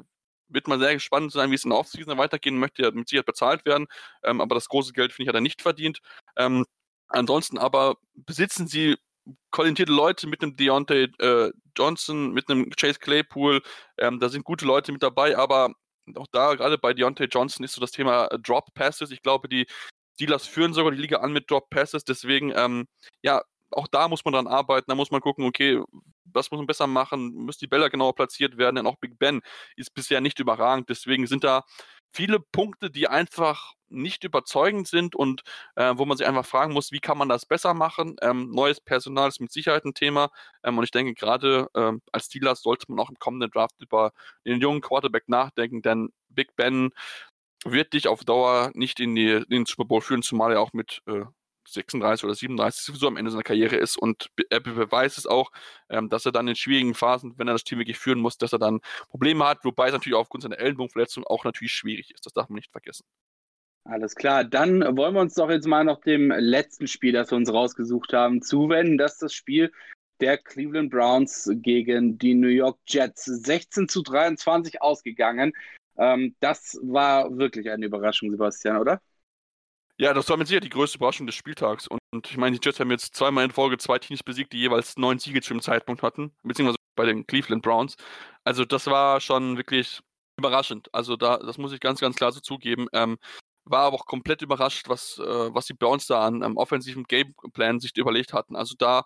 wird man sehr gespannt sein, wie es in der Offseason weitergehen möchte, ja mit Sicherheit bezahlt werden, ähm, aber das große Geld, finde ich, hat er nicht verdient. Ähm, ansonsten aber besitzen sie talentierte Leute mit einem Deontay äh, Johnson, mit einem Chase Claypool, ähm, da sind gute Leute mit dabei, aber auch da, gerade bei Deontay Johnson, ist so das Thema Drop Passes. Ich glaube, die Steelers führen sogar die Liga an mit Drop Passes, deswegen, ähm, ja, auch da muss man dran arbeiten, da muss man gucken, okay, was muss man besser machen, müssen die Bälle genauer platziert werden, denn auch Big Ben ist bisher nicht überragend, deswegen sind da viele Punkte, die einfach nicht überzeugend sind und äh, wo man sich einfach fragen muss, wie kann man das besser machen. Ähm, neues Personal ist mit Sicherheit ein Thema. Ähm, und ich denke gerade ähm, als Steelers sollte man auch im kommenden Draft über den jungen Quarterback nachdenken, denn Big Ben wird dich auf Dauer nicht in, die, in den Super Bowl führen, zumal er auch mit äh, 36 oder 37 sowieso am Ende seiner Karriere ist und er beweist es auch, ähm, dass er dann in schwierigen Phasen, wenn er das Team wirklich führen muss, dass er dann Probleme hat, wobei es natürlich aufgrund seiner Ellenbogenverletzung auch natürlich schwierig ist. Das darf man nicht vergessen. Alles klar, dann wollen wir uns doch jetzt mal noch dem letzten Spiel, das wir uns rausgesucht haben, zuwenden. Das ist das Spiel der Cleveland Browns gegen die New York Jets. 16 zu 23 ausgegangen. Ähm, das war wirklich eine Überraschung, Sebastian, oder? Ja, das war mit Sicherheit die größte Überraschung des Spieltags. Und ich meine, die Jets haben jetzt zweimal in Folge zwei Teams besiegt, die jeweils neun Siege zu dem Zeitpunkt hatten, beziehungsweise bei den Cleveland Browns. Also das war schon wirklich überraschend. Also da, das muss ich ganz, ganz klar so zugeben. Ähm, war aber auch komplett überrascht, was, äh, was die Browns da an ähm, offensiven Gameplan sich überlegt hatten. Also da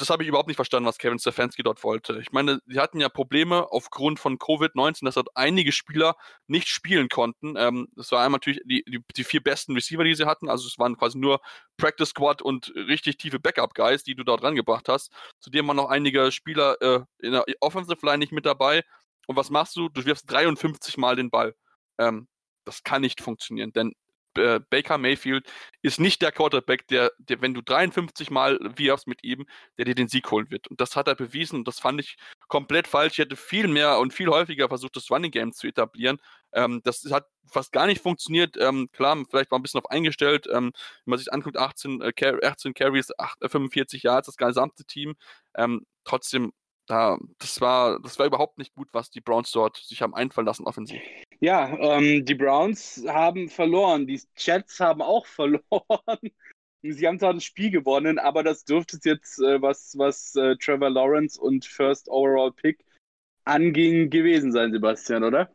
das habe ich überhaupt nicht verstanden, was Kevin Stefanski dort wollte. Ich meine, sie hatten ja Probleme aufgrund von Covid-19, dass dort einige Spieler nicht spielen konnten. Ähm, das war einmal natürlich die, die, die, vier besten Receiver, die sie hatten. Also es waren quasi nur Practice Squad und richtig tiefe Backup-Guys, die du dort rangebracht hast. Zudem waren noch einige Spieler äh, in der Offensive Line nicht mit dabei. Und was machst du? Du wirfst 53 Mal den Ball. Ähm, das kann nicht funktionieren, denn äh, Baker Mayfield ist nicht der Quarterback, der, der, wenn du 53 Mal wirfst mit ihm, der dir den Sieg holen wird. Und das hat er bewiesen und das fand ich komplett falsch. Ich hätte viel mehr und viel häufiger versucht, das Running Game zu etablieren. Ähm, das hat fast gar nicht funktioniert. Ähm, klar, vielleicht war ein bisschen auf eingestellt. Ähm, wenn man sich anguckt, 18, äh, 18 Carries, 8, äh, 45 Yards, das gesamte Team. Ähm, trotzdem da, das war, das war überhaupt nicht gut, was die Browns dort sich haben einfallen lassen offensiv. Ja, ähm, die Browns haben verloren, die Jets haben auch [LAUGHS] verloren. Sie haben zwar das Spiel gewonnen, aber das dürfte es jetzt, äh, was, was äh, Trevor Lawrence und First Overall Pick anging, gewesen sein, Sebastian, oder?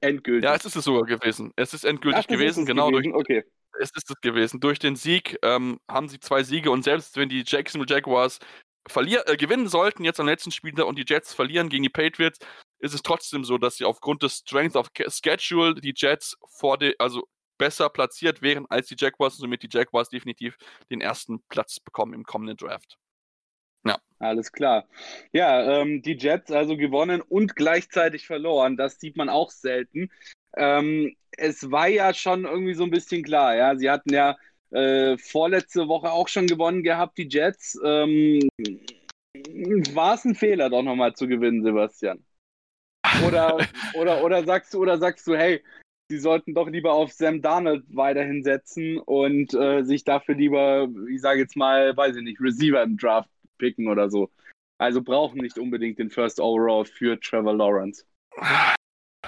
Endgültig. Ja, es ist es sogar gewesen. Es ist endgültig Ach, gewesen, genau. Gewesen? Durch, okay. Es ist es gewesen. Durch den Sieg ähm, haben sie zwei Siege und selbst wenn die Jacksonville Jaguars verlier äh, gewinnen sollten jetzt am letzten Spiel und die Jets verlieren gegen die Patriots, ist es trotzdem so, dass sie aufgrund des Strength of Schedule die Jets vor de, also besser platziert wären als die Jaguars und somit die Jaguars definitiv den ersten Platz bekommen im kommenden Draft. Ja. Alles klar. Ja, ähm, die Jets also gewonnen und gleichzeitig verloren. Das sieht man auch selten. Ähm, es war ja schon irgendwie so ein bisschen klar, ja. Sie hatten ja äh, vorletzte Woche auch schon gewonnen gehabt, die Jets. Ähm, war es ein Fehler, doch nochmal zu gewinnen, Sebastian? Oder, [LAUGHS] oder, oder sagst du, oder sagst du, hey, sie sollten doch lieber auf Sam Darnold weiterhin setzen und äh, sich dafür lieber, ich sage jetzt mal, weiß ich nicht, Receiver im Draft picken oder so. Also brauchen nicht unbedingt den First Overall für Trevor Lawrence.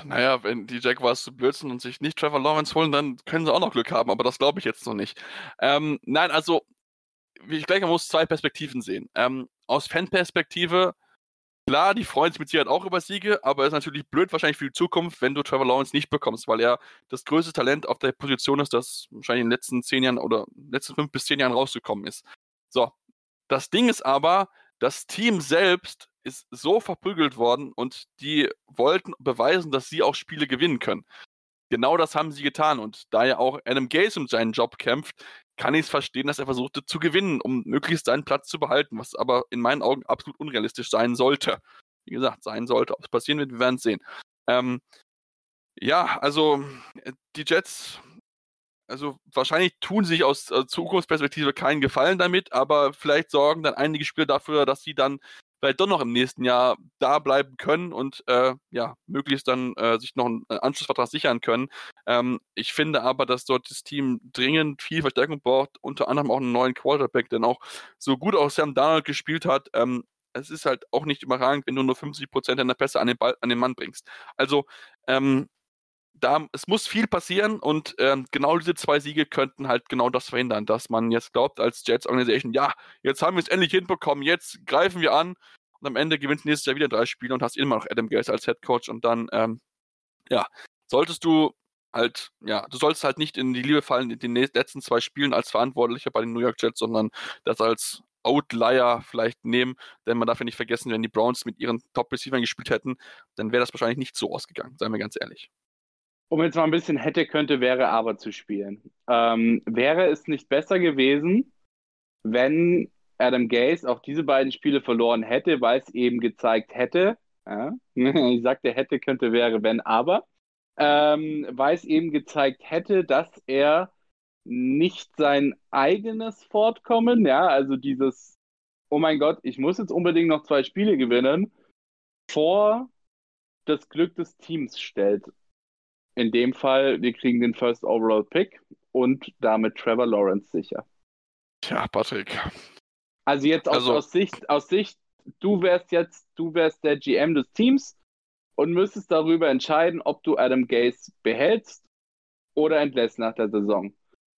Naja, wenn die Jaguars zu blöd sind und sich nicht Trevor Lawrence holen, dann können sie auch noch Glück haben, aber das glaube ich jetzt noch nicht. Ähm, nein, also, wie ich gleich, man muss zwei Perspektiven sehen. Ähm, aus Fanperspektive, klar, die freuen sich mit Sicherheit auch über Siege, aber es ist natürlich blöd wahrscheinlich für die Zukunft, wenn du Trevor Lawrence nicht bekommst, weil er das größte Talent auf der Position ist, das wahrscheinlich in den letzten zehn Jahren oder letzten fünf bis zehn Jahren rausgekommen ist. So. Das Ding ist aber, das Team selbst ist so verprügelt worden und die wollten beweisen, dass sie auch Spiele gewinnen können. Genau das haben sie getan und da ja auch Adam Gaze um seinen Job kämpft, kann ich es verstehen, dass er versuchte zu gewinnen, um möglichst seinen Platz zu behalten, was aber in meinen Augen absolut unrealistisch sein sollte. Wie gesagt, sein sollte. Ob es passieren wird, wir werden es sehen. Ähm, ja, also äh, die Jets also wahrscheinlich tun sich aus äh, Zukunftsperspektive keinen Gefallen damit, aber vielleicht sorgen dann einige Spieler dafür, dass sie dann vielleicht doch noch im nächsten Jahr da bleiben können und äh, ja, möglichst dann äh, sich noch einen äh, Anschlussvertrag sichern können. Ähm, ich finde aber, dass dort das Team dringend viel Verstärkung braucht, unter anderem auch einen neuen Quarterback, denn auch so gut auch Sam Donald gespielt hat, ähm, es ist halt auch nicht überragend, wenn du nur 50% deiner Pässe an den, Ball, an den Mann bringst. Also, ähm, da, es muss viel passieren und ähm, genau diese zwei Siege könnten halt genau das verhindern, dass man jetzt glaubt als Jets Organisation, ja, jetzt haben wir es endlich hinbekommen, jetzt greifen wir an und am Ende gewinnst du nächstes Jahr wieder drei Spiele und hast immer noch Adam Gase als Head Coach und dann, ähm, ja, solltest du halt, ja, du sollst halt nicht in die Liebe fallen in den letzten zwei Spielen als Verantwortlicher bei den New York Jets, sondern das als Outlier vielleicht nehmen, denn man darf ja nicht vergessen, wenn die Browns mit ihren Top-Receivern gespielt hätten, dann wäre das wahrscheinlich nicht so ausgegangen, seien wir ganz ehrlich um jetzt mal ein bisschen hätte, könnte, wäre, aber zu spielen. Ähm, wäre es nicht besser gewesen, wenn Adam Gaze auch diese beiden Spiele verloren hätte, weil es eben gezeigt hätte, ja, [LAUGHS] ich sagte hätte, könnte, wäre, wenn, aber, ähm, weil es eben gezeigt hätte, dass er nicht sein eigenes Fortkommen, ja, also dieses, oh mein Gott, ich muss jetzt unbedingt noch zwei Spiele gewinnen, vor das Glück des Teams stellt in dem Fall, wir kriegen den First Overall Pick und damit Trevor Lawrence sicher. Tja, Patrick. Also jetzt aus, also, aus, Sicht, aus Sicht, du wärst jetzt, du wärst der GM des Teams und müsstest darüber entscheiden, ob du Adam Gase behältst oder entlässt nach der Saison.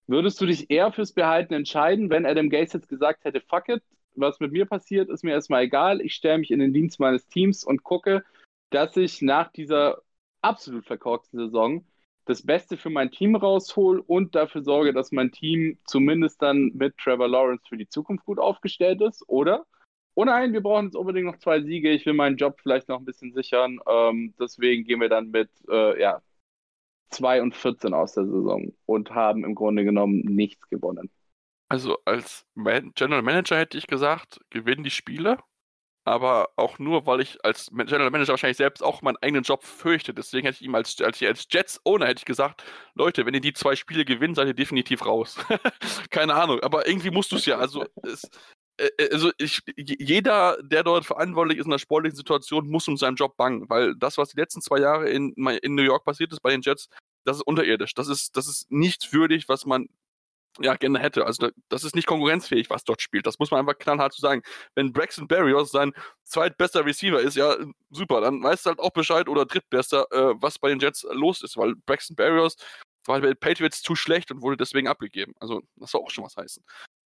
Würdest du dich eher fürs Behalten entscheiden, wenn Adam Gase jetzt gesagt hätte, fuck it, was mit mir passiert, ist mir erstmal egal, ich stelle mich in den Dienst meines Teams und gucke, dass ich nach dieser absolut verkorksten Saison das Beste für mein Team raushol und dafür sorge, dass mein Team zumindest dann mit Trevor Lawrence für die Zukunft gut aufgestellt ist, oder? Oh nein, wir brauchen jetzt unbedingt noch zwei Siege. Ich will meinen Job vielleicht noch ein bisschen sichern. Ähm, deswegen gehen wir dann mit äh, ja, 2 und 14 aus der Saison und haben im Grunde genommen nichts gewonnen. Also als General Manager hätte ich gesagt, gewinnen die Spiele aber auch nur, weil ich als General Manager wahrscheinlich selbst auch meinen eigenen Job fürchte. Deswegen hätte ich ihm als, als, als Jets-Owner hätte ich gesagt, Leute, wenn ihr die zwei Spiele gewinnt, seid ihr definitiv raus. [LAUGHS] Keine Ahnung, aber irgendwie musst du es ja. Also, es, äh, äh, also ich, jeder, der dort verantwortlich ist in der sportlichen Situation, muss um seinen Job bangen, weil das, was die letzten zwei Jahre in, in New York passiert ist bei den Jets, das ist unterirdisch. Das ist, das ist nicht würdig, was man ja, gerne hätte. Also das ist nicht konkurrenzfähig, was dort spielt. Das muss man einfach knallhart zu sagen. Wenn Braxton Berrios sein zweitbester Receiver ist, ja, super, dann weißt du halt auch Bescheid oder drittbester, äh, was bei den Jets los ist, weil Braxton Berrios war bei den Patriots zu schlecht und wurde deswegen abgegeben. Also das soll auch schon was heißen.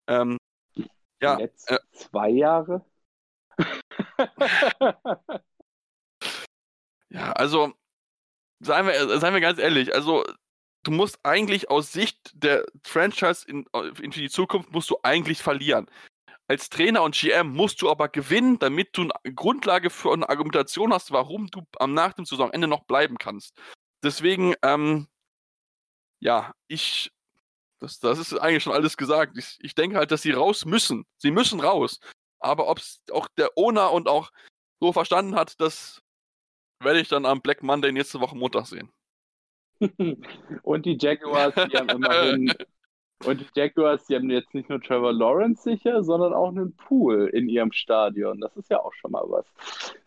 Ähm, ja, Jetzt äh, zwei Jahre? [LAUGHS] ja, also seien wir, seien wir ganz ehrlich, also du musst eigentlich aus Sicht der Franchise in, in die Zukunft musst du eigentlich verlieren. Als Trainer und GM musst du aber gewinnen, damit du eine Grundlage für eine Argumentation hast, warum du am nach dem Saisonende noch bleiben kannst. Deswegen, ähm, ja, ich, das, das ist eigentlich schon alles gesagt. Ich, ich denke halt, dass sie raus müssen. Sie müssen raus. Aber ob es auch der Owner und auch so verstanden hat, das werde ich dann am Black Monday nächste Woche Montag sehen. Und die Jaguars, die haben immerhin [LAUGHS] Und die Jaguars, die haben jetzt nicht nur Trevor Lawrence sicher, sondern auch einen Pool in ihrem Stadion. Das ist ja auch schon mal was.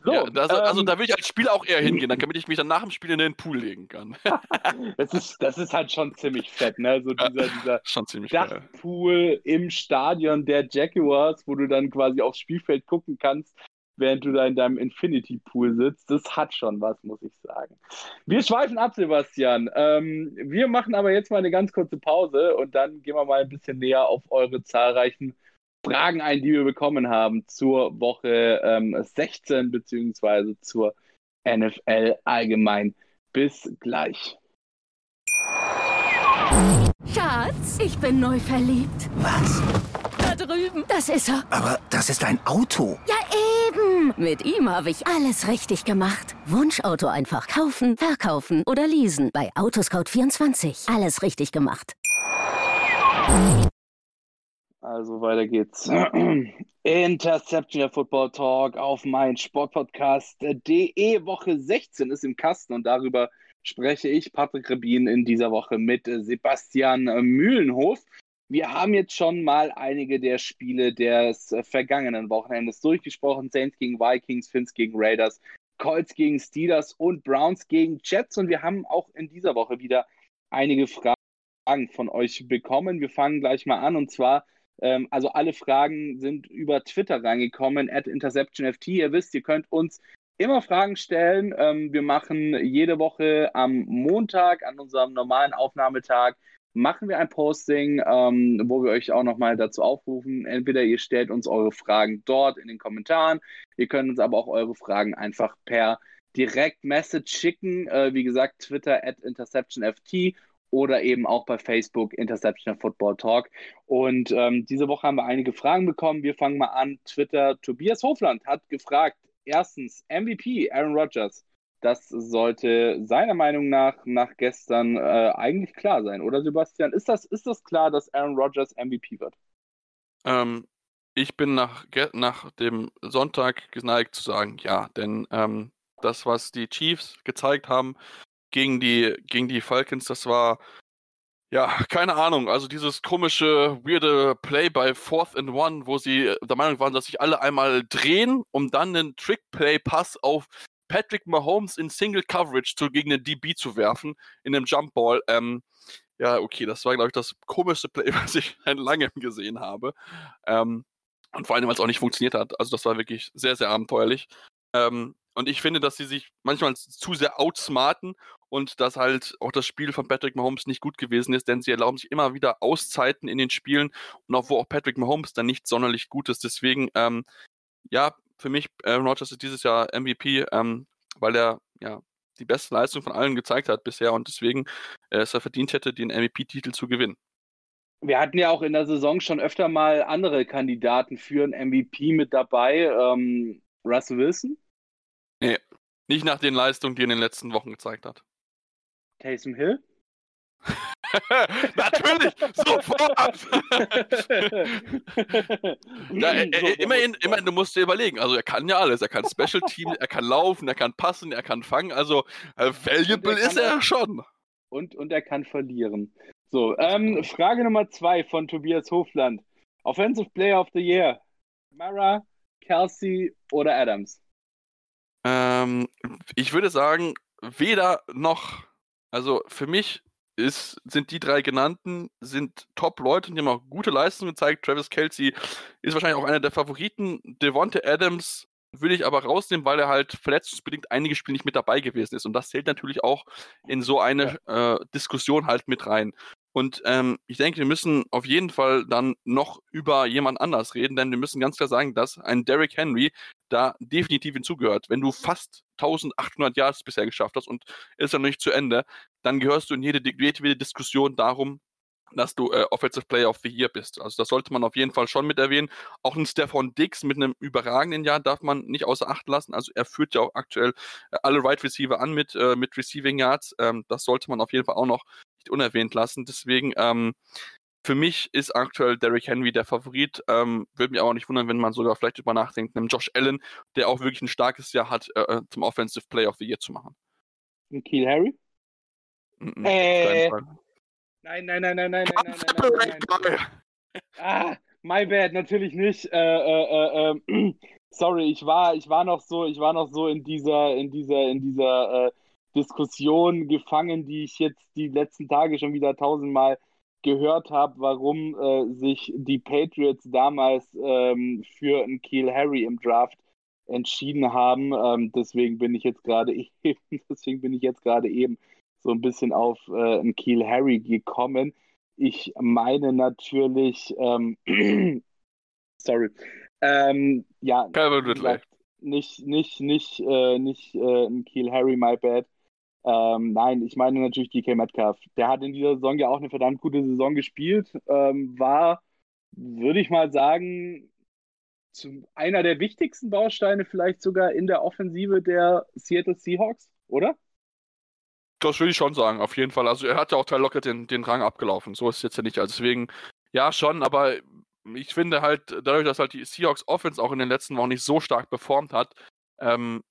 So, ja, das, ähm, also da will ich als Spieler auch eher hingehen, damit ich mich dann nach dem Spiel in den Pool legen kann. [LAUGHS] das, ist, das ist halt schon ziemlich fett, ne? So dieser, ja, dieser [LAUGHS] schon ziemlich Dachpool geil. im Stadion der Jaguars, wo du dann quasi aufs Spielfeld gucken kannst während du da in deinem Infinity Pool sitzt. Das hat schon was, muss ich sagen. Wir schweifen ab, Sebastian. Ähm, wir machen aber jetzt mal eine ganz kurze Pause und dann gehen wir mal ein bisschen näher auf eure zahlreichen Fragen ein, die wir bekommen haben zur Woche ähm, 16 beziehungsweise zur NFL allgemein. Bis gleich. Schatz, ich bin neu verliebt. Was? Da drüben. Das ist er. Aber das ist ein Auto. Ja, Mit ihm habe ich alles richtig gemacht. Wunschauto einfach kaufen, verkaufen oder leasen. Bei Autoscout24. Alles richtig gemacht. Also weiter geht's. [CLEARS THROAT] Interception der Football Talk auf mein Sportpodcast.de Woche 16 ist im Kasten und darüber spreche ich, Patrick Rebin, in dieser Woche mit Sebastian Mühlenhof. Wir haben jetzt schon mal einige der Spiele des vergangenen Wochenendes durchgesprochen. Saints gegen Vikings, Finns gegen Raiders, Colts gegen Steelers und Browns gegen Jets. Und wir haben auch in dieser Woche wieder einige Fragen von euch bekommen. Wir fangen gleich mal an und zwar ähm, also alle Fragen sind über Twitter reingekommen, at InterceptionFT. Ihr wisst, ihr könnt uns immer Fragen stellen. Ähm, wir machen jede Woche am Montag, an unserem normalen Aufnahmetag, machen wir ein Posting, ähm, wo wir euch auch nochmal dazu aufrufen. Entweder ihr stellt uns eure Fragen dort in den Kommentaren, ihr könnt uns aber auch eure Fragen einfach per Direct-Message schicken. Äh, wie gesagt, Twitter at InterceptionFT oder eben auch bei Facebook Interception Football Talk. Und ähm, diese Woche haben wir einige Fragen bekommen. Wir fangen mal an. Twitter, Tobias Hofland hat gefragt, erstens, MVP Aaron Rodgers. Das sollte seiner Meinung nach nach gestern äh, eigentlich klar sein, oder Sebastian? Ist das, ist das klar, dass Aaron Rodgers MVP wird? Ähm, ich bin nach, nach dem Sonntag geneigt zu sagen, ja, denn ähm, das, was die Chiefs gezeigt haben, gegen die, gegen die Falcons, das war, ja, keine Ahnung. Also dieses komische, weirde Play bei Fourth and One, wo sie der Meinung waren, dass sich alle einmal drehen, um dann einen Trick-Play-Pass auf Patrick Mahomes in Single Coverage zu, gegen den DB zu werfen, in einem Jump Ball. Ähm, ja, okay, das war, glaube ich, das komischste Play, [LAUGHS] was ich seit langem gesehen habe. Ähm, und vor allem, weil es auch nicht funktioniert hat. Also das war wirklich sehr, sehr abenteuerlich. Ähm, und ich finde, dass sie sich manchmal zu sehr outsmarten und dass halt auch das Spiel von Patrick Mahomes nicht gut gewesen ist, denn sie erlauben sich immer wieder Auszeiten in den Spielen und auch wo auch Patrick Mahomes dann nicht sonderlich gut ist. Deswegen, ähm, ja, für mich, Aaron Rodgers ist dieses Jahr MVP, ähm, weil er ja die beste Leistung von allen gezeigt hat bisher und deswegen äh, es er verdient hätte, den MVP-Titel zu gewinnen. Wir hatten ja auch in der Saison schon öfter mal andere Kandidaten für ein MVP mit dabei. Ähm, Russell Wilson, Nee, nicht nach den Leistungen, die er in den letzten Wochen gezeigt hat. Taysom Hill? [LAUGHS] [LAUGHS] Natürlich, sofort! ja, er, er, immerhin, immerhin, du musst dir überlegen, also er kann ja alles. Er kann [LAUGHS] Special Team, er kann laufen, er kann passen, er kann fangen. Also äh, valuable ist er schon. Und, und er kann verlieren. So, ähm, Frage Nummer zwei von Tobias Hofland. Offensive Player of the Year. Mara, Kelsey oder Adams? Ähm, ich würde sagen, weder noch. Also für mich ist, sind die drei genannten, sind Top-Leute und die haben auch gute Leistungen gezeigt. Travis Kelsey ist wahrscheinlich auch einer der Favoriten. Devonte Adams würde ich aber rausnehmen, weil er halt verletzungsbedingt einige Spiele nicht mit dabei gewesen ist. Und das zählt natürlich auch in so eine äh, Diskussion halt mit rein. Und ähm, ich denke, wir müssen auf jeden Fall dann noch über jemand anders reden, denn wir müssen ganz klar sagen, dass ein Derrick Henry da definitiv hinzugehört. Wenn du fast 1800 Yards bisher geschafft hast und ist dann noch nicht zu Ende, dann gehörst du in jede, jede Diskussion darum, dass du äh, Offensive Player of the Year bist. Also das sollte man auf jeden Fall schon mit erwähnen. Auch ein Stefan Diggs mit einem überragenden Jahr darf man nicht außer Acht lassen. Also er führt ja auch aktuell äh, alle Right Receiver an mit, äh, mit Receiving Yards. Ähm, das sollte man auf jeden Fall auch noch nicht unerwähnt lassen. Deswegen, ähm, für mich ist aktuell Derrick Henry der Favorit. Ähm, Würde mich aber auch nicht wundern, wenn man sogar vielleicht über nachdenkt, einem Josh Allen, der auch wirklich ein starkes Jahr hat, äh, äh zum Offensive Player of the Year zu machen. Und Kiel Harry? -mm, äh, Nein, nein, nein, nein, nein, nein, nein, nein, nein, nein. Ah, my bad, natürlich nicht. Äh, äh, äh, äh, [CLEARS THROAT] sorry, ich war, ich war noch so, ich war noch so in dieser, in dieser, in dieser äh, Diskussion gefangen, die ich jetzt die letzten Tage schon wieder tausendmal gehört habe, warum äh, sich die Patriots damals ähm, für einen Keel Harry im Draft entschieden haben. Ähm, deswegen bin ich jetzt gerade [LAUGHS] eben, deswegen bin ich jetzt gerade eben so ein bisschen auf äh, einen Keel Harry gekommen. Ich meine natürlich, ähm, [CLEARS THROAT] sorry, ähm, ja, gesagt, nicht, nicht, nicht, äh, nicht äh, ein Keel Harry, my bad. Ähm, nein, ich meine natürlich DK Metcalf. Der hat in dieser Saison ja auch eine verdammt gute Saison gespielt. Ähm, war, würde ich mal sagen, zu einer der wichtigsten Bausteine vielleicht sogar in der Offensive der Seattle Seahawks, oder? Das würde ich schon sagen, auf jeden Fall. Also er hat ja auch Teil Lockett den, den Rang abgelaufen. So ist es jetzt ja nicht. Also deswegen, ja, schon, aber ich finde halt, dadurch, dass halt die Seahawks Offense auch in den letzten Wochen nicht so stark performt hat, ähm,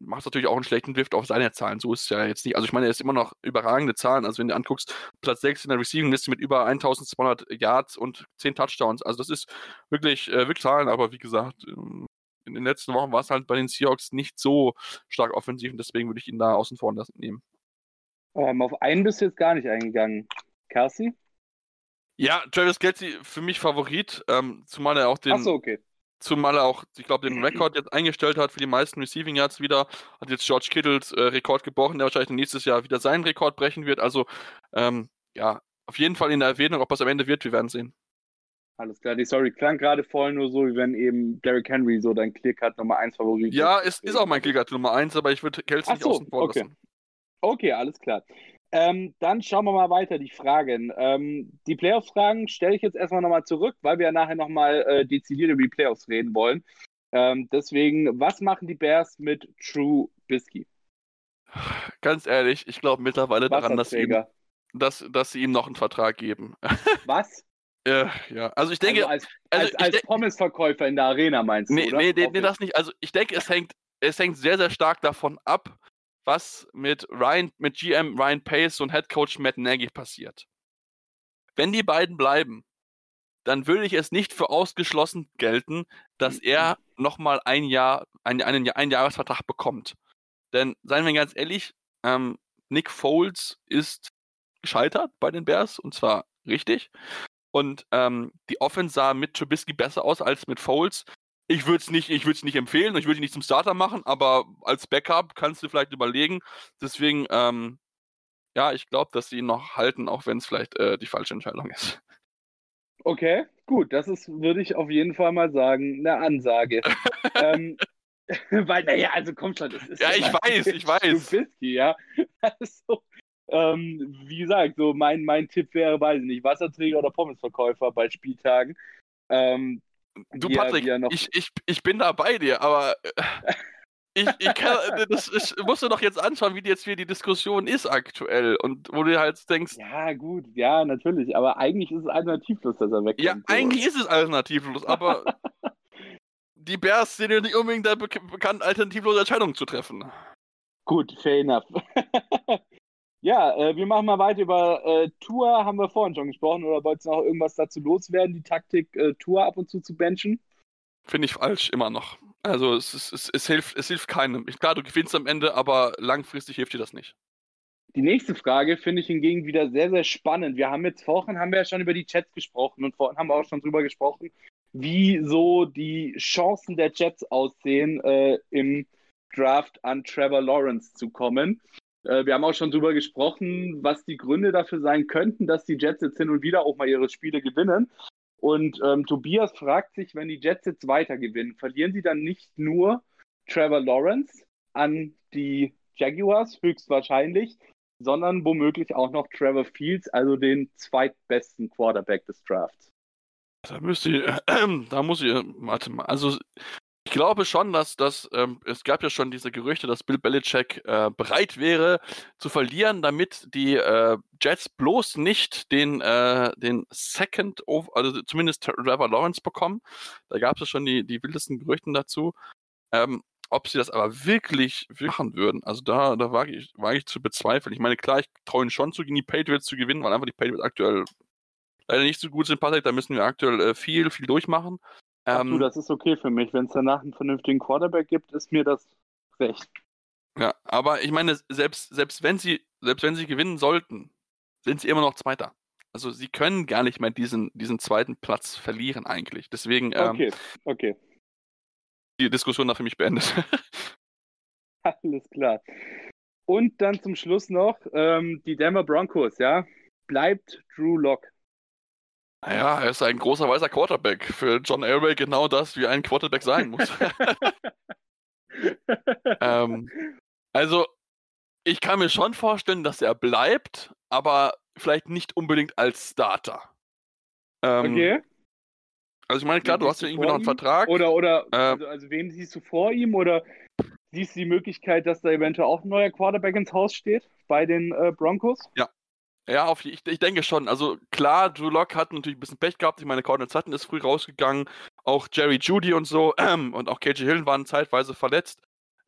macht natürlich auch einen schlechten Drift auf seine Zahlen. So ist es ja jetzt nicht. Also ich meine, er ist immer noch überragende Zahlen. Also wenn du anguckst, Platz 6 in der Receiving-Liste mit über 1200 Yards und 10 Touchdowns. Also das ist wirklich, äh, wirklich Zahlen, aber wie gesagt, ähm, in den letzten Wochen war es halt bei den Seahawks nicht so stark offensiv und deswegen würde ich ihn da außen vor lassen nehmen. Ähm, auf einen bist du jetzt gar nicht eingegangen. Kelsey? Ja, Travis Kelsey für mich Favorit, ähm, zumal er auch den, Achso, okay. Zumal er auch, ich glaube, den [CLEARS THROAT] Rekord jetzt eingestellt hat für die meisten Receiving Yards wieder. Hat jetzt George Kittles äh, Rekord gebrochen, der wahrscheinlich nächstes Jahr wieder seinen Rekord brechen wird. Also, ähm, ja, auf jeden Fall in der Erwähnung, ob es am Ende wird, wir werden sehen. Alles klar, die Story klang gerade voll nur so, wie wenn eben Derrick Henry so dein Clearcut Nummer 1 Favorit Ja, es ist auch mein Clearcut Nummer 1, aber ich würde Kelsey nicht so, außen vor okay. lassen. Okay, alles klar. Ähm, dann schauen wir mal weiter, die Fragen. Ähm, die Playoffs-Fragen stelle ich jetzt erstmal nochmal zurück, weil wir ja nachher nochmal äh, dezidiert über die Playoffs reden wollen. Ähm, deswegen, was machen die Bears mit True Bisky? Ganz ehrlich, ich glaube mittlerweile daran, dass sie, ihm, dass, dass sie ihm noch einen Vertrag geben. [LAUGHS] Was? äh, ja, also ich denke. Also als, also als, als Pommesverkäufer in der Arena meinst nee, du? Nee, nee, nee, das nicht. Also ich denke, es hängt, es hängt sehr, sehr stark davon ab, was mit Ryan, mit GM Ryan Pace und Head Coach Matt Nagy passiert. Wenn die beiden bleiben, dann würde ich es nicht für ausgeschlossen gelten, dass mhm. er nochmal ein Jahr, einen, einen, einen Jahresvertrag bekommt. Denn, seien wir ganz ehrlich, ähm, Nick Foles ist gescheitert bei den Bears und zwar richtig. Und ähm, die Offense sah mit Trubisky besser aus als mit Foles. Ich würde es nicht, nicht empfehlen ich würde ihn nicht zum Starter machen, aber als Backup kannst du vielleicht überlegen. Deswegen, ähm, ja, ich glaube, dass sie ihn noch halten, auch wenn es vielleicht äh, die falsche Entscheidung ist. Okay, gut, das ist, würde ich auf jeden Fall mal sagen, eine Ansage. [LAUGHS] ähm, [LAUGHS] weil, naja, also kommt schon, das ist ja, ich weiß, [LAUGHS] ich weiß. Trubisky, ja. Also, ähm, wie gesagt, so mein, mein Tipp wäre, weiß ich nicht, Wasserträger oder Pommesverkäufer bei Spieltagen. Ähm, Du, Patrick, ja, ich, ich, ich bin da bei dir, aber äh, ich, ich kann, [LAUGHS] das ist, musst du doch jetzt anschauen, wie jetzt hier die Diskussion ist aktuell und wo du halt denkst. Ja, gut, ja, natürlich, aber eigentlich ist es alternativlos, dass er wegkommt. Ja, eigentlich ist es alternativlos, aber [LAUGHS] die Bears sind ja nicht unbedingt da bekannt, alternativlose Entscheidungen zu treffen. Gut, fair enough. [LAUGHS] Ja, äh, wir machen mal weiter über äh, Tour, haben wir vorhin schon gesprochen, oder wolltest du noch irgendwas dazu loswerden, die Taktik äh, Tour ab und zu zu benchen? Finde ich falsch, immer noch. Also es, es, es, es, hilft, es hilft keinem. Klar, du gewinnst am Ende, aber langfristig hilft dir das nicht. Die nächste Frage finde ich hingegen wieder sehr, sehr spannend. Wir haben jetzt vorhin haben wir ja schon über die Jets gesprochen und vorhin haben wir auch schon drüber gesprochen, wie so die Chancen der Jets aussehen, äh, im Draft an Trevor Lawrence zu kommen. Äh, wir haben auch schon darüber gesprochen, was die Gründe dafür sein könnten, dass die Jets jetzt hin und wieder auch mal ihre Spiele gewinnen. Und ähm, Tobias fragt sich, wenn die Jets jetzt weiter gewinnen, verlieren sie dann nicht nur Trevor Lawrence an die Jaguars, höchstwahrscheinlich, sondern womöglich auch noch Trevor Fields, also den zweitbesten Quarterback des Drafts. Da müsste ich, [CLEARS THROAT] äh, da muss ich, warte mal, also ich glaube schon, dass das, ähm, es gab ja schon diese Gerüchte, dass Bill Belichick äh, bereit wäre zu verlieren, damit die äh, Jets bloß nicht den, äh, den Second, also zumindest Trevor Lawrence bekommen. Da gab es schon die, die wildesten Gerüchten dazu. Ähm, ob sie das aber wirklich machen würden, also da, da wage ich, wage ich zu bezweifeln. Ich meine, klar, ich traue ihnen schon zu, gegen die Patriots zu gewinnen, weil einfach die Patriots aktuell leider nicht so gut sind, Patrick. Da müssen wir aktuell äh, viel, viel durchmachen. Ach du, Ähm, das ist okay für mich. Wenn es danach einen vernünftigen Quarterback gibt, ist mir das recht. ja, aber ich meine, selbst, selbst, wenn sie, selbst wenn sie gewinnen sollten, sind sie immer noch Zweiter. Also sie können gar nicht mehr diesen, diesen zweiten Platz verlieren eigentlich. Deswegen ähm, Okay, okay. die Diskussion da für mich beendet. [LAUGHS] Alles klar. Und dann zum Schluss noch ähm, die Denver Broncos, ja. Bleibt Drew Lock. Naja, er ist ein großer weißer Quarterback. Für John Elway genau das, wie ein Quarterback sein muss. [LAUGHS] ähm, also, ich kann mir schon vorstellen, dass er bleibt, aber vielleicht nicht unbedingt als Starter. Ähm, okay. Also ich meine, klar, Wen du hast ja irgendwie noch einen ihm? Vertrag. Oder, oder, Äh, also, also wem siehst du vor ihm? Oder siehst du die Möglichkeit, dass da eventuell auch ein neuer Quarterback ins Haus steht bei den äh, Broncos? Ja, auf, ich, ich denke schon. Also klar, Drew Lock hat natürlich ein bisschen Pech gehabt. Ich meine, Cornel Sutton ist früh rausgegangen. Auch Jerry Judy und so [CLEARS THROAT] und auch KJ Hill waren zeitweise verletzt.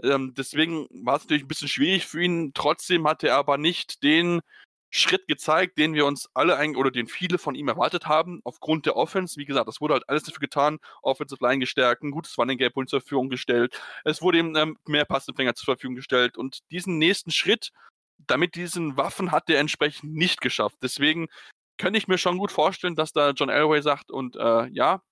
Ähm, deswegen war es natürlich ein bisschen schwierig für ihn. Trotzdem hat er aber nicht den Schritt gezeigt, den wir uns alle oder den viele von ihm erwartet haben, aufgrund der Offense. Wie gesagt, das wurde halt alles dafür getan, Offensive Line gestärkt, ein gutes Running Game zur Verfügung gestellt. Es wurde ihm ähm, mehr Passempfänger zur Verfügung gestellt und diesen nächsten Schritt, damit diesen Waffen hat er entsprechend nicht geschafft. Deswegen könnte ich mir schon gut vorstellen, dass da John Elway sagt und äh, ja,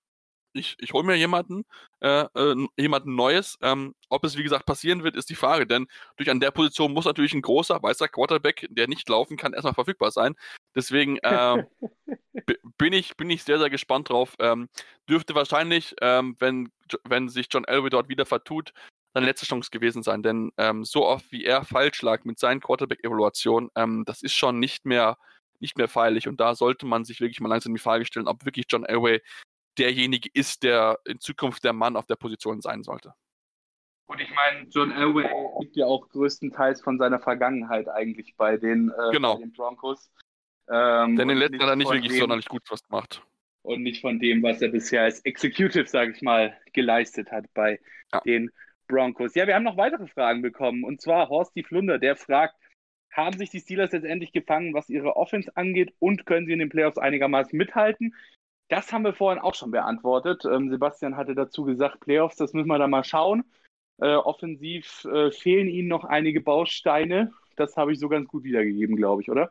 ich, ich hole mir jemanden, äh, äh, jemanden Neues. Ähm, ob es wie gesagt passieren wird, ist die Frage, denn durch an der Position muss natürlich ein großer weißer Quarterback, der nicht laufen kann, erstmal verfügbar sein. Deswegen [LAUGHS] b- bin ich bin ich sehr sehr gespannt drauf. Ähm, dürfte wahrscheinlich, ähm, wenn wenn sich John Elway dort wieder vertut, seine letzte Chance gewesen sein, denn ähm, so oft wie er falsch lag mit seinen Quarterback-Evaluationen, ähm, das ist schon nicht mehr nicht mehr feierlich und da sollte man sich wirklich mal langsam die Frage stellen, ob wirklich John Elway derjenige ist, der in Zukunft der Mann auf der Position sein sollte. Und ich meine, John Elway liegt ja auch größtenteils von seiner Vergangenheit eigentlich bei den, äh, Genau. bei den Broncos. Ähm, Denn in den letzten hat er nicht wirklich dem- sonderlich gut was gemacht. Und nicht von dem, was er bisher als Executive, sage ich mal, geleistet hat bei Ja. den Broncos. Ja, wir haben noch weitere Fragen bekommen. Und zwar Horsti Flunder, der fragt, haben sich die Steelers jetzt endlich gefangen, was ihre Offense angeht und können sie in den Playoffs einigermaßen mithalten? Das haben wir vorhin auch schon beantwortet. Ähm, Sebastian hatte dazu gesagt, Playoffs, das müssen wir da mal schauen. Äh, offensiv äh, fehlen ihnen noch einige Bausteine. Das habe ich so ganz gut wiedergegeben, glaube ich, oder?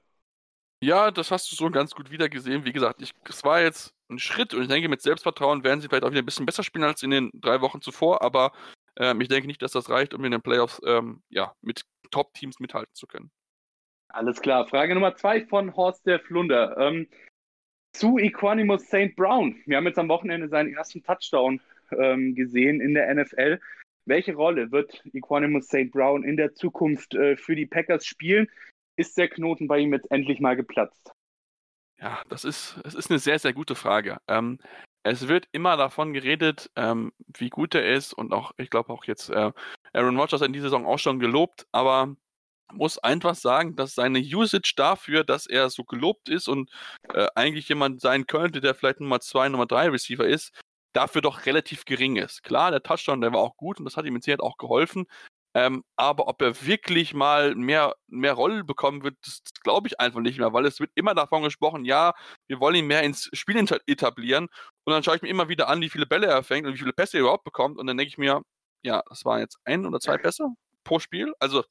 Ja, das hast du so ganz gut wieder gesehen. Wie gesagt, ich, es war jetzt ein Schritt und ich denke, mit Selbstvertrauen werden sie vielleicht auch wieder ein bisschen besser spielen als in den drei Wochen zuvor, aber ähm, ich denke nicht, dass das reicht, um in den Playoffs ähm, ja, mit Top-Teams mithalten zu können. Alles klar. Frage Nummer zwei von Horst der Flunder. Ähm, zu Equanimus St. Brown. Wir haben jetzt am Wochenende seinen ersten Touchdown ähm, gesehen in der NFL. Welche Rolle wird Equanimus St. Brown in der Zukunft äh, für die Packers spielen? Ist der Knoten bei ihm jetzt endlich mal geplatzt? Ja, das ist, es ist eine sehr, sehr gute Frage. Ähm, es wird immer davon geredet, ähm, wie gut er ist und auch, ich glaube auch jetzt, äh, Aaron Rodgers in dieser Saison auch schon gelobt, aber muss einfach sagen, dass seine Usage dafür, dass er so gelobt ist und äh, eigentlich jemand sein könnte, der vielleicht Nummer 2, Nummer 3 Receiver ist, dafür doch relativ gering ist. Klar, der Touchdown, der war auch gut und das hat ihm mit Sicherheit auch geholfen. Ähm, aber ob er wirklich mal mehr, mehr Rolle bekommen wird, das, das glaube ich einfach nicht mehr, weil es wird immer davon gesprochen, ja, wir wollen ihn mehr ins Spiel etablieren. Und dann schaue ich mir immer wieder an, wie viele Bälle er fängt und wie viele Pässe er überhaupt bekommt. Und dann denke ich mir, ja, das waren jetzt ein oder zwei Pässe pro Spiel. Also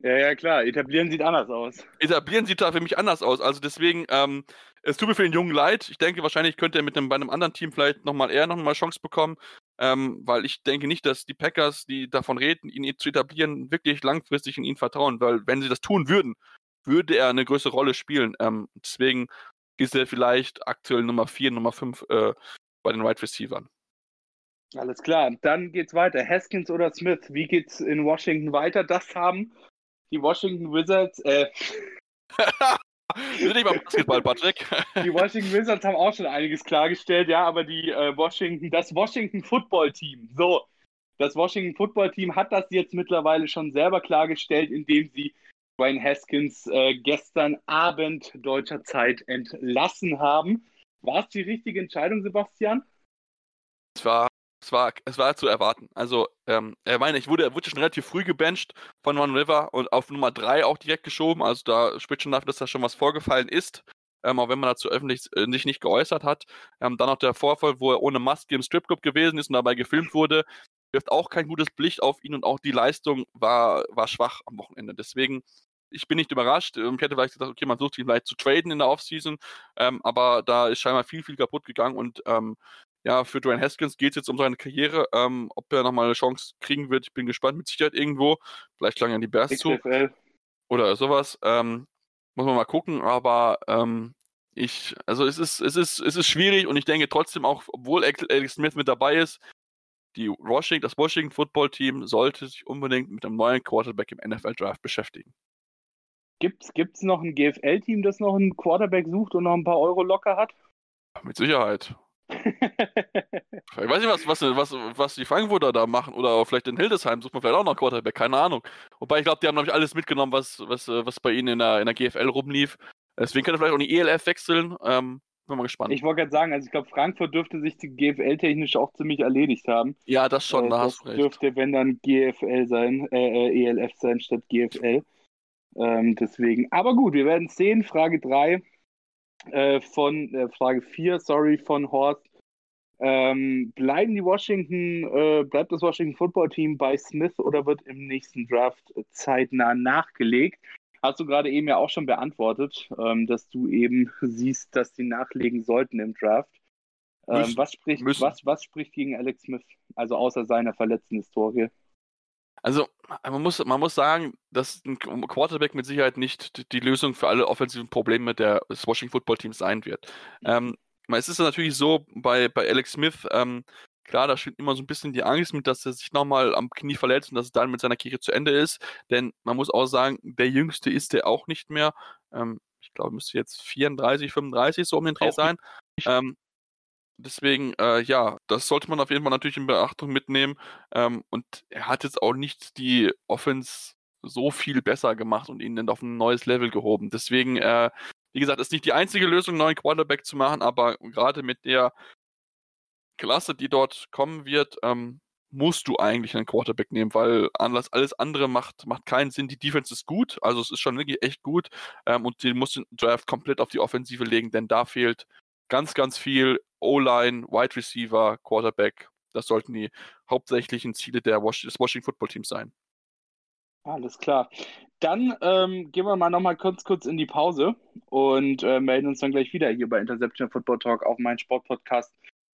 Ja, ja, klar. Etablieren sieht anders aus. etablieren sieht da für mich anders aus. Also deswegen, ähm, es tut mir für den Jungen leid. Ich denke, wahrscheinlich könnte er mit einem, bei einem anderen Team vielleicht nochmal eher nochmal Chance bekommen. Ähm, weil ich denke nicht, dass die Packers, die davon reden, ihn zu etablieren, wirklich langfristig in ihn vertrauen. Weil wenn sie das tun würden, würde er eine größere Rolle spielen. Ähm, deswegen ist er vielleicht aktuell Nummer 4, Nummer 5 äh, bei den Wide Receivers. Alles klar. Dann geht's weiter. Haskins oder Smith? Wie geht's in Washington weiter? Das haben die Washington Wizards, äh, [LAUGHS] sind nicht beim Basketball, Patrick. [LAUGHS] Die Washington Wizards haben auch schon einiges klargestellt, ja, aber die äh, Washington, das Washington Football Team, so, das Washington Football Team hat das jetzt mittlerweile schon selber klargestellt, indem sie Dwayne Haskins äh, gestern Abend deutscher Zeit entlassen haben. War es die richtige Entscheidung, Sebastian? Es war es war, es war zu erwarten. Also, ähm, er meine, ich wurde, er wurde schon relativ früh gebencht von One River und auf Nummer 3 auch direkt geschoben. Also da spricht schon dafür, dass da schon was vorgefallen ist. Ähm, auch wenn man dazu öffentlich äh, sich nicht geäußert hat. Ähm, dann noch der Vorfall, wo er ohne Maske im Stripclub gewesen ist und dabei gefilmt wurde, wirft auch kein gutes Licht auf ihn und auch die Leistung war, war schwach am Wochenende. Deswegen, ich bin nicht überrascht. Ähm, ich hätte vielleicht gesagt, okay, man sucht ihn vielleicht zu traden in der Offseason, ähm, aber da ist scheinbar viel, viel kaputt gegangen und ähm, ja, für Dwayne Haskins geht es jetzt um seine Karriere. Ähm, ob er nochmal eine Chance kriegen wird, ich bin gespannt, mit Sicherheit irgendwo. Vielleicht lange an die Bears zu. Oder sowas. Ähm, muss man mal gucken, aber ähm, ich, also es ist, es ist, es ist schwierig und ich denke trotzdem auch, obwohl Alex Smith mit dabei ist, die Washington, das Washington Football Team sollte sich unbedingt mit einem neuen Quarterback im NFL Draft beschäftigen. Gibt es noch ein GFL-Team, das noch einen Quarterback sucht und noch ein paar Euro locker hat? Mit Sicherheit. ich weiß nicht, was, was, was, was die Frankfurter da machen. Oder vielleicht in Hildesheim sucht man vielleicht auch noch einen Quarterback, keine Ahnung. Wobei ich glaube, die haben nämlich alles mitgenommen, was, was, was bei ihnen in der, in der GFL rumlief. Deswegen könnte vielleicht auch die ELF wechseln. Ähm, bin mal gespannt. Ich wollte gerade sagen, also ich glaube, Frankfurt dürfte sich die GFL-technisch auch ziemlich erledigt haben. Ja, das schon, äh, da hast du recht. dürfte, wenn dann GFL sein, äh, äh ELF sein statt GFL. Ähm, deswegen, aber gut, wir werden sehen. Frage 3 äh, von, äh, Frage 4, sorry, von Horst. Ähm, bleiben die Washington, äh, bleibt das Washington Football Team bei Smith oder wird im nächsten Draft zeitnah nachgelegt? Hast du gerade eben ja auch schon beantwortet, ähm, dass du eben siehst, dass die nachlegen sollten im Draft. Ähm, müssen, was, spricht, was, was spricht gegen Alex Smith, also außer seiner verletzten Historie? Also man muss, man muss sagen, dass ein Quarterback mit Sicherheit nicht die Lösung für alle offensiven Probleme des Washington Football Teams sein wird. Mhm. Ähm, es ist natürlich so bei, bei Alex Smith, ähm, klar, da steht immer so ein bisschen die Angst mit, dass er sich nochmal am Knie verletzt und dass es dann mit seiner Karriere zu Ende ist. Denn man muss auch sagen, der Jüngste ist er auch nicht mehr. Ähm, ich glaube, müsste jetzt 34, 35 so um den Dreh sein. Ähm, deswegen, äh, ja, das sollte man auf jeden Fall natürlich in Beachtung mitnehmen. Ähm, und er hat jetzt auch nicht die Offense so viel besser gemacht und ihn dann auf ein neues Level gehoben. Deswegen, äh, wie gesagt, ist nicht die einzige Lösung, einen neuen Quarterback zu machen, aber gerade mit der Klasse, die dort kommen wird, ähm, musst du eigentlich einen Quarterback nehmen, weil alles, alles andere macht, macht keinen Sinn. Die Defense ist gut, also es ist schon wirklich echt gut ähm, und die muss den Draft komplett auf die Offensive legen, denn da fehlt ganz, ganz viel O-Line, Wide Receiver, Quarterback. Das sollten die hauptsächlichen Ziele der Was des Washington Football Teams sein. Alles klar. Dann ähm, gehen wir mal nochmal kurz, kurz in die Pause und äh, melden uns dann gleich wieder hier bei Interception Football Talk auf meinen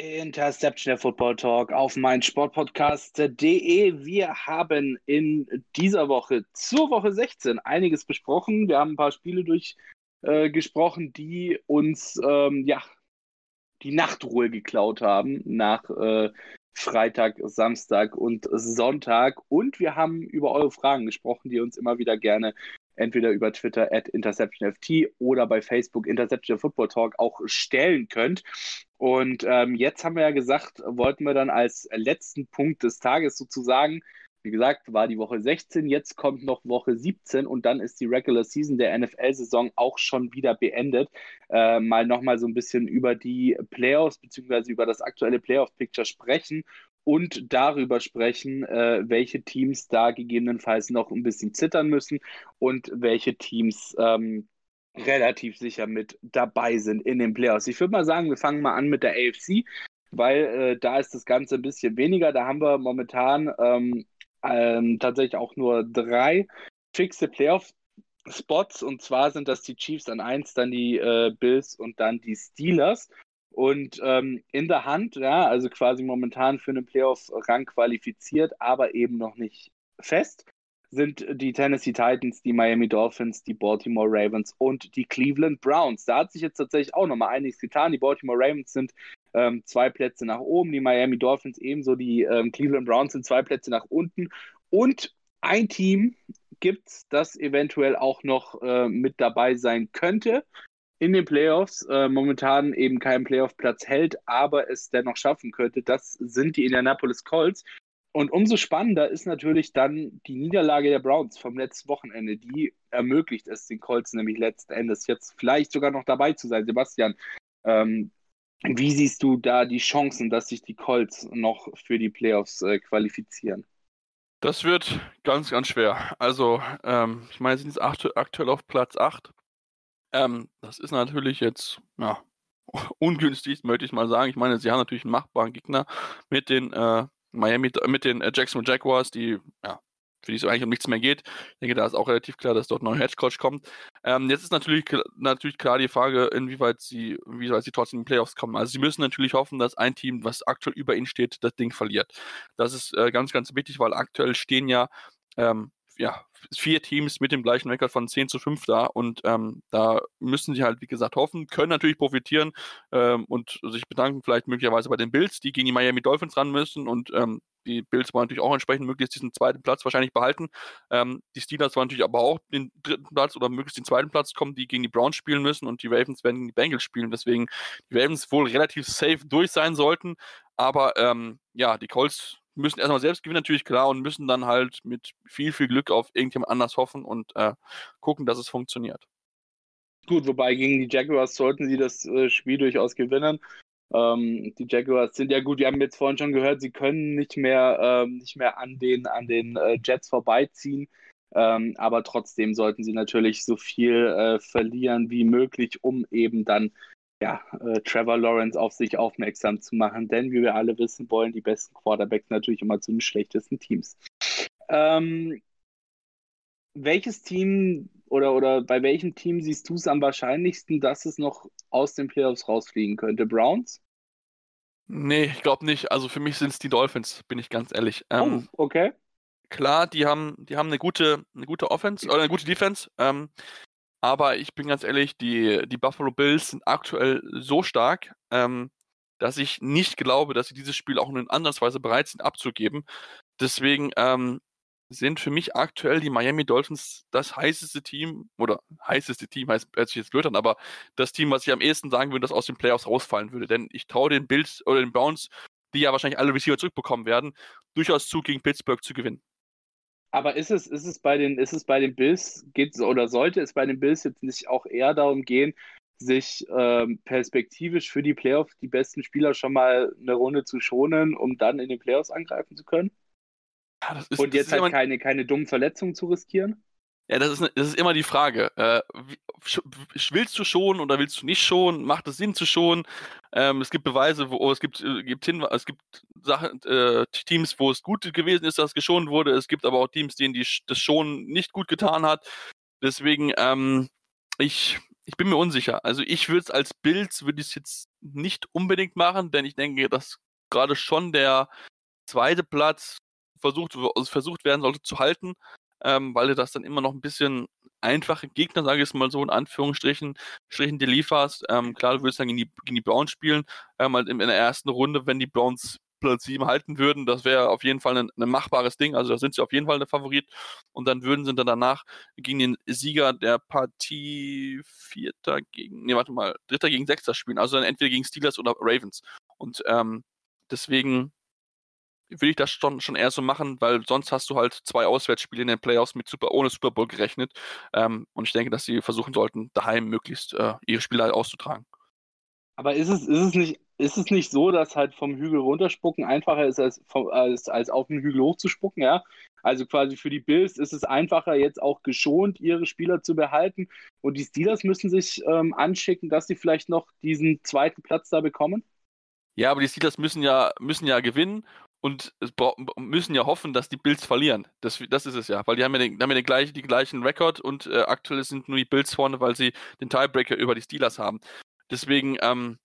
Interception der Football Talk auf mein Sportpodcast.de. Wir haben in dieser Woche zur Woche 16 einiges besprochen. Wir haben ein paar Spiele durchgesprochen, äh, die uns ähm, ja die Nachtruhe geklaut haben nach äh, Freitag, Samstag und Sonntag. Und wir haben über eure Fragen gesprochen, die ihr uns immer wieder gerne entweder über Twitter at InterceptionFT oder bei Facebook Interception Football Talk auch stellen könnt. Und ähm, jetzt haben wir ja gesagt, wollten wir dann als letzten Punkt des Tages sozusagen, wie gesagt, war die Woche 16, jetzt kommt noch Woche 17 und dann ist die Regular Season der NFL-Saison auch schon wieder beendet. Äh, mal nochmal so ein bisschen über die Playoffs bzw. über das aktuelle Playoff-Picture sprechen und darüber sprechen, äh, welche Teams da gegebenenfalls noch ein bisschen zittern müssen und welche Teams ähm, relativ sicher mit dabei sind in den Playoffs. Ich würde mal sagen, wir fangen mal an mit der AFC, weil äh, da ist das Ganze ein bisschen weniger. Da haben wir momentan ähm, ähm, tatsächlich auch nur drei fixe Playoff-Spots und zwar sind das die Chiefs an 1, dann die äh, Bills und dann die Steelers. Und ähm, in der Hand, ja, also quasi momentan für einen Playoff-Rang qualifiziert, aber eben noch nicht fest sind die Tennessee Titans, die Miami Dolphins, die Baltimore Ravens und die Cleveland Browns. Da hat sich jetzt tatsächlich auch nochmal einiges getan. Die Baltimore Ravens sind ähm, zwei Plätze nach oben, die Miami Dolphins ebenso, die ähm, Cleveland Browns sind zwei Plätze nach unten. Und ein Team gibt es, das eventuell auch noch äh, mit dabei sein könnte. In den Playoffs äh, momentan eben keinen Playoff-Platz hält, aber es dennoch schaffen könnte. Das sind die Indianapolis Colts. Und umso spannender ist natürlich dann die Niederlage der Browns vom letzten Wochenende. Die ermöglicht es den Colts nämlich letzten Endes jetzt vielleicht sogar noch dabei zu sein. Sebastian, ähm, wie siehst du da die Chancen, dass sich die Colts noch für die Playoffs äh, qualifizieren? Das wird ganz, ganz schwer. Also, ähm, ich meine, sie sind aktuell auf Platz 8. Ähm, das ist natürlich jetzt, ja, [LAUGHS] ungünstig, möchte ich mal sagen. Ich meine, sie haben natürlich einen machbaren Gegner mit den äh, Miami, mit den äh, Jacksonville Jaguars, die ja, für die es eigentlich um nichts mehr geht. Ich denke, da ist auch relativ klar, dass dort ein neuer Headcoach kommt. Ähm, jetzt ist natürlich, natürlich klar die Frage, inwieweit sie, inwieweit sie trotzdem in die Playoffs kommen. Also sie müssen natürlich hoffen, dass ein Team, was aktuell über ihnen steht, das Ding verliert. Das ist äh, ganz, ganz wichtig, weil aktuell stehen ja ähm, ja, vier Teams mit dem gleichen Rekord von 10 zu 5 da und ähm, da müssen sie halt, wie gesagt, hoffen, können natürlich profitieren ähm, und sich bedanken vielleicht möglicherweise bei den Bills, die gegen die Miami Dolphins ran müssen und ähm, die Bills wollen natürlich auch entsprechend möglichst diesen zweiten Platz wahrscheinlich behalten. Ähm, die Steelers wollen natürlich aber auch den dritten Platz oder möglichst den zweiten Platz kommen, die gegen die Browns spielen müssen und die Ravens werden gegen die Bengals spielen. Deswegen die Ravens wohl relativ safe durch sein sollten. Aber ähm, ja, die Colts müssen erstmal selbst gewinnen, natürlich klar, und müssen dann halt mit viel, viel Glück auf irgendjemand anders hoffen und äh, gucken, dass es funktioniert. Gut, wobei gegen die Jaguars sollten sie das äh, Spiel durchaus gewinnen. Ähm, die Jaguars sind ja gut, wir haben jetzt vorhin schon gehört, sie können nicht mehr, ähm, nicht mehr an den, an den äh, Jets vorbeiziehen. Ähm, aber trotzdem sollten sie natürlich so viel äh, verlieren wie möglich, um eben dann ja, äh, Trevor Lawrence auf sich aufmerksam zu machen. Denn wie wir alle wissen, wollen die besten Quarterbacks natürlich immer zu den schlechtesten Teams. Ähm, welches Team oder, oder bei welchem Team siehst du es am wahrscheinlichsten, dass es noch aus den Playoffs rausfliegen könnte? Browns? Nee, ich glaube nicht. Also für mich sind es die Dolphins, bin ich ganz ehrlich. Ähm, oh, okay. Klar, die haben, die haben eine gute, eine gute Offense oder eine gute Defense. Ähm, aber ich bin ganz ehrlich, die, die Buffalo Bills sind aktuell so stark, ähm, dass ich nicht glaube, dass sie dieses Spiel auch in andersweise bereit sind abzugeben. Deswegen ähm, sind für mich aktuell die Miami Dolphins das heißeste Team, oder heißeste Team heißt, hört sich jetzt blöd an, aber das Team, was ich am ehesten sagen würde, das aus den Playoffs rausfallen würde. Denn ich traue den Bills oder den Browns, die ja wahrscheinlich alle Receiver zurückbekommen werden, durchaus zu, gegen Pittsburgh zu gewinnen. Aber ist es, ist es bei den, ist es bei den Bills, geht oder sollte es bei den Bills jetzt nicht auch eher darum gehen, sich ähm, perspektivisch für die Playoffs die besten Spieler schon mal eine Runde zu schonen, um dann in den Playoffs angreifen zu können? Ja, ist, und jetzt halt keine, keine dummen Verletzungen zu riskieren? Ja, das ist, das ist immer die Frage. Äh, willst du schon oder willst du nicht schon? Macht es Sinn zu schon? Ähm, es gibt Beweise, wo es gibt, äh, gibt hin, es gibt Sachen, äh, Teams, wo es gut gewesen ist, dass geschont wurde. Es gibt aber auch Teams, denen die, das schon nicht gut getan hat. Deswegen, ähm, ich, ich bin mir unsicher. Also ich würde es als Bild, würde ich es jetzt nicht unbedingt machen, denn ich denke, dass gerade schon der zweite Platz versucht, versucht werden sollte zu halten, ähm, weil du das dann immer noch ein bisschen einfache Gegner, sage ich es mal so, in Anführungsstrichen, Strichen dir lieferst. Ähm, klar, du würdest dann gegen die, gegen die Browns spielen, ähm, halt in, in der ersten Runde, wenn die Browns Platz 7 halten würden, das wäre auf jeden Fall ein, ein, machbares Ding. Also da sind sie auf jeden Fall der Favorit. Und dann würden sie dann danach gegen den Sieger der Partie Vierter gegen, nee, warte mal, Dritter gegen Sechster spielen. Also dann entweder gegen Steelers oder Ravens. Und ähm, deswegen würde ich das schon, schon eher so machen, weil sonst hast du halt zwei Auswärtsspiele in den Playoffs mit Super, ohne Super Bowl gerechnet. Ähm, und ich denke, dass sie versuchen sollten, daheim möglichst äh, ihre Spiele halt auszutragen. Aber ist es, ist, es nicht, ist es nicht so, dass halt vom Hügel runterspucken einfacher ist, als, vom, als, als auf den Hügel hochzuspucken, ja? Also quasi für die Bills ist es einfacher, jetzt auch geschont ihre Spieler zu behalten. Und die Steelers müssen sich ähm, anschicken, dass sie vielleicht noch diesen zweiten Platz da bekommen. Ja, aber die Steelers müssen ja, müssen ja gewinnen und müssen ja hoffen, dass die Bills verlieren. Das, das ist es ja, weil die haben ja den, haben ja den gleichen, die gleichen Rekord und äh, aktuell sind nur die Bills vorne, weil sie den Tiebreaker über die Steelers haben. Deswegen, ähm,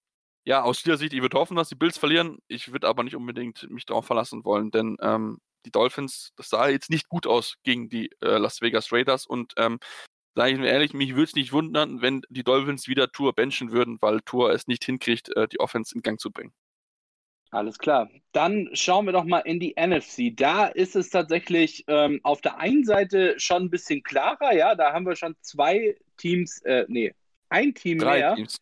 ja, aus Steelers Sicht, ich würde hoffen, dass die Bills verlieren. Ich würde aber nicht unbedingt mich darauf verlassen wollen, denn ähm, die Dolphins, das sah jetzt nicht gut aus gegen die äh, Las Vegas Raiders und ähm, sage ich mir ehrlich, mich würde es nicht wundern, wenn die Dolphins wieder Tour benchen würden, weil Tour es nicht hinkriegt, äh, die Offense in Gang zu bringen. Alles klar. Dann schauen wir doch mal in die NFC. Da ist es tatsächlich ähm, auf der einen Seite schon ein bisschen klarer. Ja, da haben wir schon zwei Teams, äh, nee, Ein Team Drei mehr. Teams.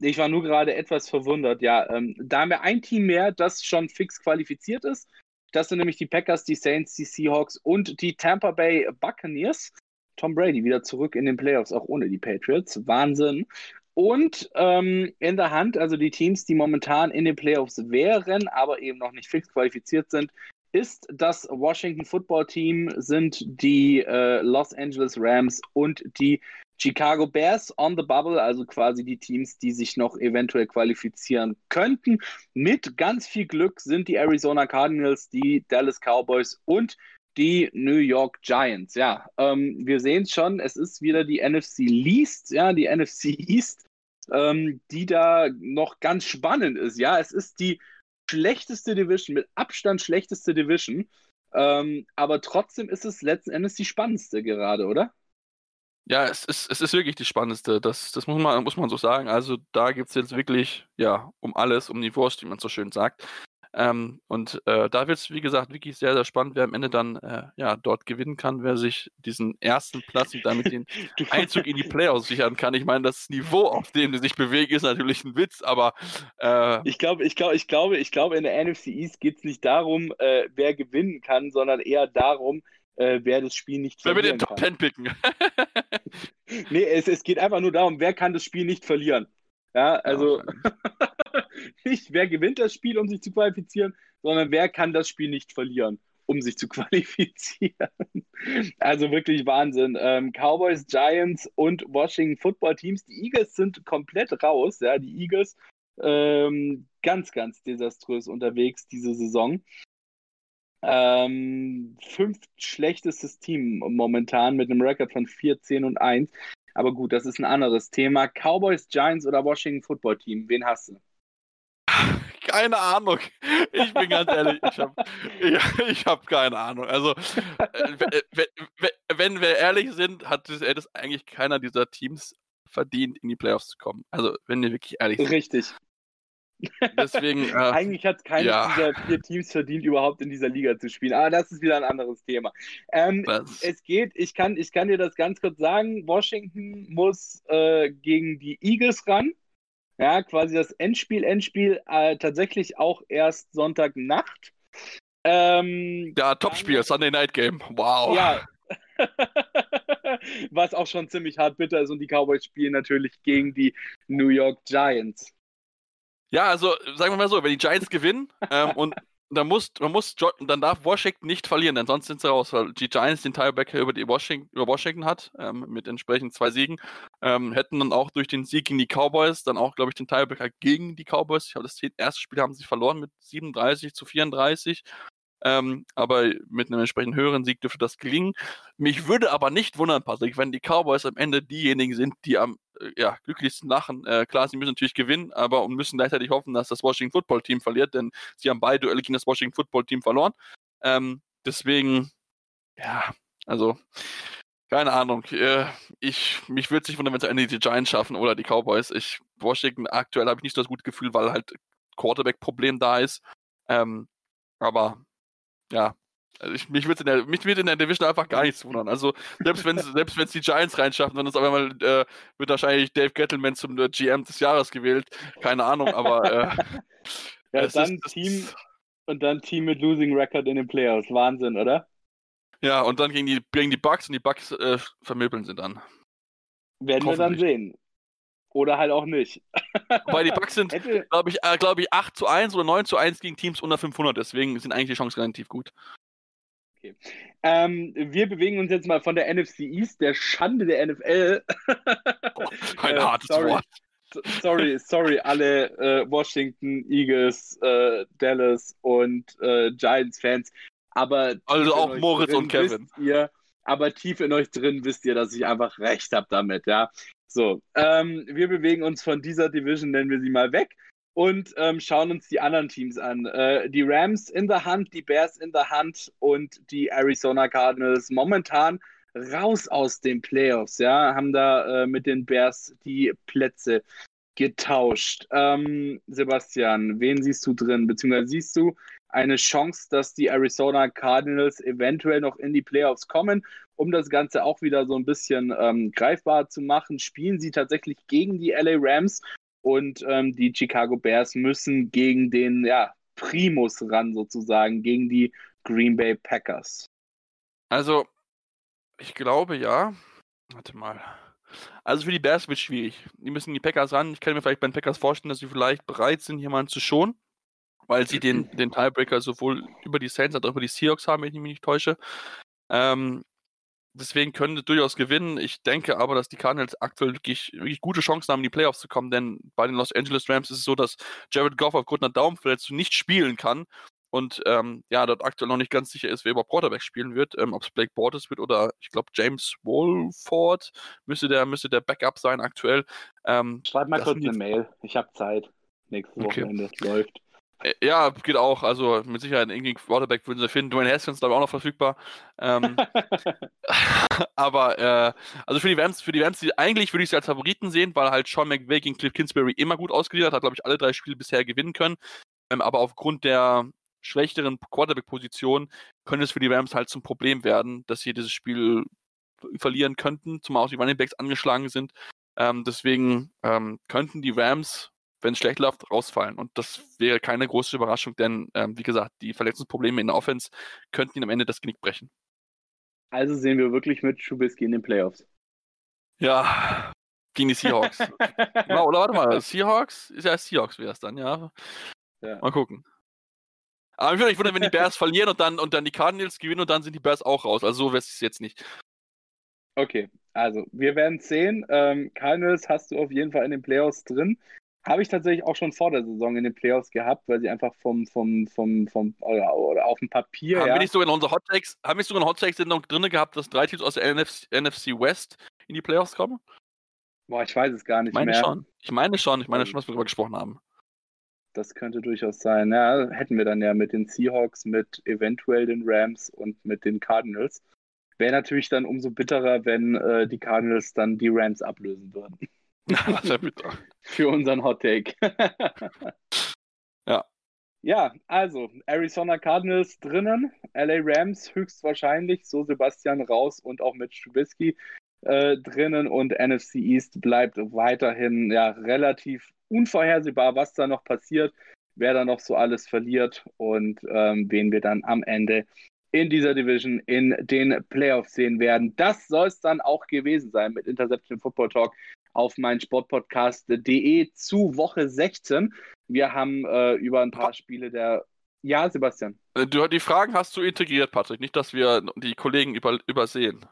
Ich war nur gerade etwas verwundert. Ja, ähm, da haben wir ein Team mehr, das schon fix qualifiziert ist. Das sind nämlich die Packers, die Saints, die Seahawks und die Tampa Bay Buccaneers. Tom Brady wieder zurück in den Playoffs, auch ohne die Patriots. Wahnsinn. Und ähm, in der Hand, also die Teams, die momentan in den Playoffs wären, aber eben noch nicht fix qualifiziert sind, ist das Washington Football Team, sind die äh, Los Angeles Rams und die Chicago Bears on the Bubble, also quasi die Teams, die sich noch eventuell qualifizieren könnten. Mit ganz viel Glück sind die Arizona Cardinals, die Dallas Cowboys und die New York Giants. Ja, ähm, wir sehen es schon, es ist wieder die NFC Least, ja, die NFC East, ähm, die da noch ganz spannend ist. Ja, es ist die schlechteste Division, mit Abstand schlechteste Division. Ähm, aber trotzdem ist es letzten Endes die spannendste gerade, oder? Ja, es ist, es ist wirklich die spannendste. Das, das muss, man, muss man so sagen. Also da geht es jetzt wirklich ja, um alles, um die Wurst, wie man so schön sagt. Ähm, und äh, da wird es, wie gesagt, wirklich sehr, sehr spannend, wer am Ende dann äh, ja, dort gewinnen kann, wer sich diesen ersten Platz und damit den [LAUGHS] Einzug in die Playoffs sichern kann. Ich meine, das Niveau, auf dem sie sich bewegen, ist natürlich ein Witz, aber äh, ich glaube, ich glaube, ich glaube, ich glaube, in der NFC East geht es nicht darum, äh, wer gewinnen kann, sondern eher darum, äh, wer das Spiel nicht wer verlieren wird den Top kann. Ten picken? [LAUGHS] nee, es, es geht einfach nur darum, wer kann das Spiel nicht verlieren. Ja, also [LAUGHS] [LAUGHS] nicht wer gewinnt das Spiel, um sich zu qualifizieren, sondern wer kann das Spiel nicht verlieren, um sich zu [LAUGHS] qualifizieren. Also wirklich Wahnsinn. Ähm, Cowboys, Giants und Washington Football Teams. Die Eagles sind komplett raus. Ja, die Eagles ähm, ganz, ganz desaströs unterwegs diese Saison. Ähm, fünf schlechtestes Team momentan mit einem Rekord von 4, 10 und 1. Aber gut, das ist ein anderes Thema. Cowboys, Giants oder Washington Football Team? Wen hast du? Keine Ahnung. Ich bin ganz ehrlich, ich habe ich, hab keine Ahnung. Also, äh, wenn, wir ehrlich sind, hat das eigentlich keiner dieser Teams verdient, in die Playoffs zu kommen. Also, wenn wir wirklich ehrlich sind. Richtig. Deswegen. Äh, Eigentlich hat keines ja. dieser vier Teams verdient, überhaupt in dieser Liga zu spielen. Aber das ist wieder ein anderes Thema. Ähm, es geht, ich kann, ich kann dir das ganz kurz sagen. Washington muss äh, gegen die Eagles ran. Ja, quasi das Endspiel, Endspiel äh, tatsächlich auch erst Sonntagnacht. Ähm, ja, Topspiel, Sunday Night Game. Wow. ja. [LAUGHS] Was auch schon ziemlich hart bitter ist und die Cowboys spielen natürlich gegen die New York Giants. Ja, also sagen wir mal so, wenn die Giants gewinnen ähm, und dann muss, man muss, dann darf Washington nicht verlieren, denn sonst sind sie raus, weil die Giants den Tiebreaker über, Washington, über Washington hat, ähm, mit entsprechend zwei Siegen, ähm, hätten dann auch durch den Sieg gegen die Cowboys dann auch, glaube ich, den Tiebreaker gegen die Cowboys. Ich habe das erste Spiel haben sie verloren mit 37 zu 34. Ähm, aber mit einem entsprechend höheren Sieg dürfte das gelingen. Mich würde aber nicht wundern, Patrick, wenn die Cowboys am Ende diejenigen sind, die am äh, ja, glücklichsten lachen. Äh, klar, sie müssen natürlich gewinnen, aber und müssen gleichzeitig hoffen, dass das Washington Football Team verliert, denn sie haben beide Duelle gegen das Washington Football Team verloren. Ähm, deswegen, ja, also keine Ahnung. Äh, ich, mich würde es nicht wundern, wenn es Ende die Giants schaffen oder die Cowboys. Ich, Washington aktuell habe ich nicht so das gute Gefühl, weil halt Quarterback-Problem da ist. Ähm, aber ja, also ich, mich, in der, mich wird in der Division einfach gar nichts wundern. Also selbst wenn [LAUGHS] selbst wenn es die Giants reinschaffen, dann ist auf einmal äh, wird wahrscheinlich Dave Gettleman zum äh, GM des Jahres gewählt. Keine Ahnung, aber äh, [LAUGHS] ja, dann ist, Team und dann Team mit Losing Record in den Playoffs. Wahnsinn, oder? Ja, und dann gegen die, gegen die Bucks und die Bucks äh, vermöbeln sie dann. Werden wir dann sehen. Oder halt auch nicht. [LAUGHS] Wobei die Bucks sind, glaube ich, äh, glaub ich, 8 zu 1 oder 9 zu 1 gegen Teams unter 500. Deswegen sind eigentlich die Chancen relativ gut. Okay. Ähm, wir bewegen uns jetzt mal von der NFC East, der Schande der NFL. Oh, [LAUGHS] ein äh, hartes sorry. Wort. Sorry, sorry, alle äh, Washington, Eagles, äh, Dallas und äh, Giants-Fans. Aber also auch Moritz und Kevin. Ihr, aber tief in euch drin wisst ihr, dass ich einfach recht habe damit, ja. So, ähm, wir bewegen uns von dieser Division, nennen wir sie mal weg, und ähm, schauen uns die anderen Teams an. Äh, die Rams in der Hand, die Bears in der Hand und die Arizona Cardinals momentan raus aus den Playoffs, ja, haben da äh, mit den Bears die Plätze getauscht. Ähm, Sebastian, wen siehst du drin? Beziehungsweise siehst du eine Chance, dass die Arizona Cardinals eventuell noch in die Playoffs kommen? Um das Ganze auch wieder so ein bisschen ähm, greifbar zu machen, spielen sie tatsächlich gegen die LA Rams und ähm, die Chicago Bears müssen gegen den ja, Primus ran sozusagen, gegen die Green Bay Packers. Also, ich glaube ja. Warte mal. Also für die Bears wird es schwierig. Die müssen die Packers ran. Ich kann mir vielleicht bei den Packers vorstellen, dass sie vielleicht bereit sind, jemanden zu schonen, weil sie den, den Tiebreaker sowohl über die Saints als auch über die Seahawks haben, wenn ich mich nicht täusche. Ähm, deswegen können sie durchaus gewinnen. Ich denke aber, dass die Cardinals aktuell wirklich, wirklich gute Chancen haben, in die Playoffs zu kommen, denn bei den Los Angeles Rams ist es so, dass Jared Goff aufgrund einer Daumenverletzung nicht spielen kann und ähm, ja, dort aktuell noch nicht ganz sicher ist, wer über Quarterback spielen wird, ähm, ob es Blake Bortles wird oder ich glaube James Wolford müsste der, müsste der Backup sein aktuell. Ähm, Schreib mal kurz eine Mail, ich habe Zeit. Nächstes okay. Wochenende läuft. Äh, ja, geht auch. Also mit Sicherheit irgendwie Quarterback würden sie finden. Dwayne Haskins ist glaube ich auch noch verfügbar. Ähm, [LAUGHS] aber äh, also für die Rams, für die Rams, die, eigentlich würde ich sie als Favoriten sehen, weil halt Sean McVay gegen Cliff Kingsbury immer gut ausgeliefert hat, glaube ich, alle drei Spiele bisher gewinnen können. Ähm, aber aufgrund der schlechteren Quarterback-Position könnte es für die Rams halt zum Problem werden, dass sie dieses Spiel verlieren könnten, zumal auch die Running Backs angeschlagen sind. Ähm, deswegen ähm, könnten die Rams wenn es schlecht läuft, rausfallen. Und das wäre keine große Überraschung, denn ähm, wie gesagt, die Verletzungsprobleme in der Offense könnten ihn am Ende das Genick brechen. Also sehen wir wirklich mit Schubisky in den Playoffs. Ja, gegen die Seahawks. [LAUGHS] oder warte mal, Seahawks? Ist ja Seahawks wäre es dann, ja. ja. Mal gucken. Aber ich würde mich wundern, wenn die Bears verlieren und dann, und dann die Cardinals gewinnen und dann sind die Bears auch raus. Also so wäre es jetzt nicht. Okay, also wir werden sehen. Ähm, Cardinals hast du auf jeden Fall in den Playoffs drin. Habe ich tatsächlich auch schon vor der Saison in den Playoffs gehabt, weil sie einfach vom, vom, vom, vom oder, oder auf dem Papier. Haben ja, wir nicht sogar in unserer Hot Takes, haben wir sogar eine Hot Takes-Sendung drin gehabt, dass drei Teams aus der NFC, NFC, West in die Playoffs kommen? Boah, ich weiß es gar nicht ich meine mehr. Schon. Ich meine schon, ich meine schon, dass wir darüber gesprochen haben. Das könnte durchaus sein. Ja, hätten wir dann ja mit den Seahawks, mit eventuell den Rams und mit den Cardinals. Wäre natürlich dann umso bitterer, wenn äh, die Cardinals dann die Rams ablösen würden. [LAUGHS] Für unseren Hot Take. [LAUGHS] ja. Ja, also Arizona Cardinals drinnen, LA Rams höchstwahrscheinlich, so Sebastian raus und auch mit Trubisky äh, drinnen und NFC East bleibt weiterhin ja relativ unvorhersehbar, was da noch passiert, wer da noch so alles verliert und ähm, wen wir dann am Ende in dieser Division in den Playoffs sehen werden. Das soll es dann auch gewesen sein mit Interception Football Talk auf meinsportpodcast.de zu Woche 16. Wir haben äh, über ein paar Spiele der. Ja, Sebastian. Äh, du, die Fragen hast du integriert, Patrick, nicht, dass wir die Kollegen über, übersehen.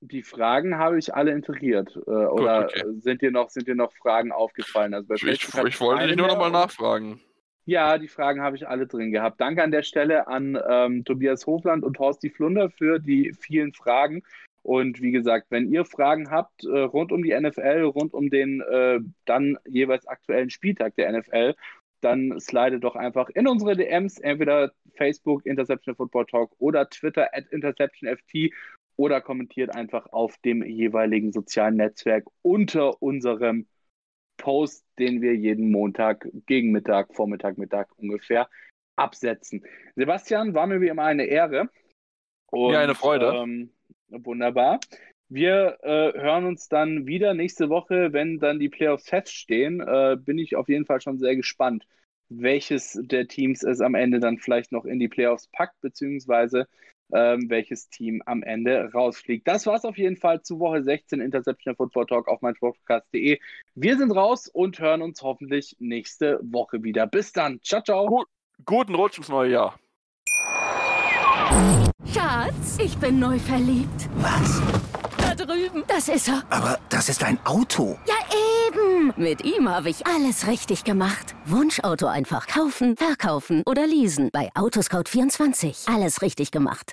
Die Fragen habe ich alle integriert. Äh, Gut, oder okay. sind, dir noch, sind dir noch Fragen aufgefallen? Also ich, ich, ich wollte dich nur noch mal nachfragen. Ja, die Fragen habe ich alle drin gehabt. Danke an der Stelle an ähm, Tobias Hofland und Horsti Flunder für die vielen Fragen. Und wie gesagt, wenn ihr Fragen habt äh, rund um die NFL, rund um den äh, dann jeweils aktuellen Spieltag der NFL, dann slide doch einfach in unsere DMs, entweder Facebook Interception Football Talk oder Twitter at InterceptionFT oder kommentiert einfach auf dem jeweiligen sozialen Netzwerk unter unserem Post, den wir jeden Montag gegen Mittag, Vormittag, Mittag ungefähr absetzen. Sebastian, war mir wie immer eine Ehre. Und, ja, eine Freude. Ähm, Wunderbar. Wir äh, hören uns dann wieder nächste Woche, wenn dann die Playoffs feststehen. Äh, bin ich auf jeden Fall schon sehr gespannt, welches der Teams es am Ende dann vielleicht noch in die Playoffs packt, beziehungsweise ähm, welches Team am Ende rausfliegt. Das war es auf jeden Fall zu Woche 16 Interception Football Talk auf meinsportpodcast.de. Wir sind raus und hören uns hoffentlich nächste Woche wieder. Bis dann. Ciao, ciao. Gut, guten Rutsch ins neue Jahr. Schatz, ich bin neu verliebt. Was? Da drüben. Das ist er. Aber das ist ein Auto. Ja, eben. Mit ihm habe ich alles richtig gemacht. Wunschauto einfach kaufen, verkaufen oder leasen. Bei Autoscout24. Alles richtig gemacht.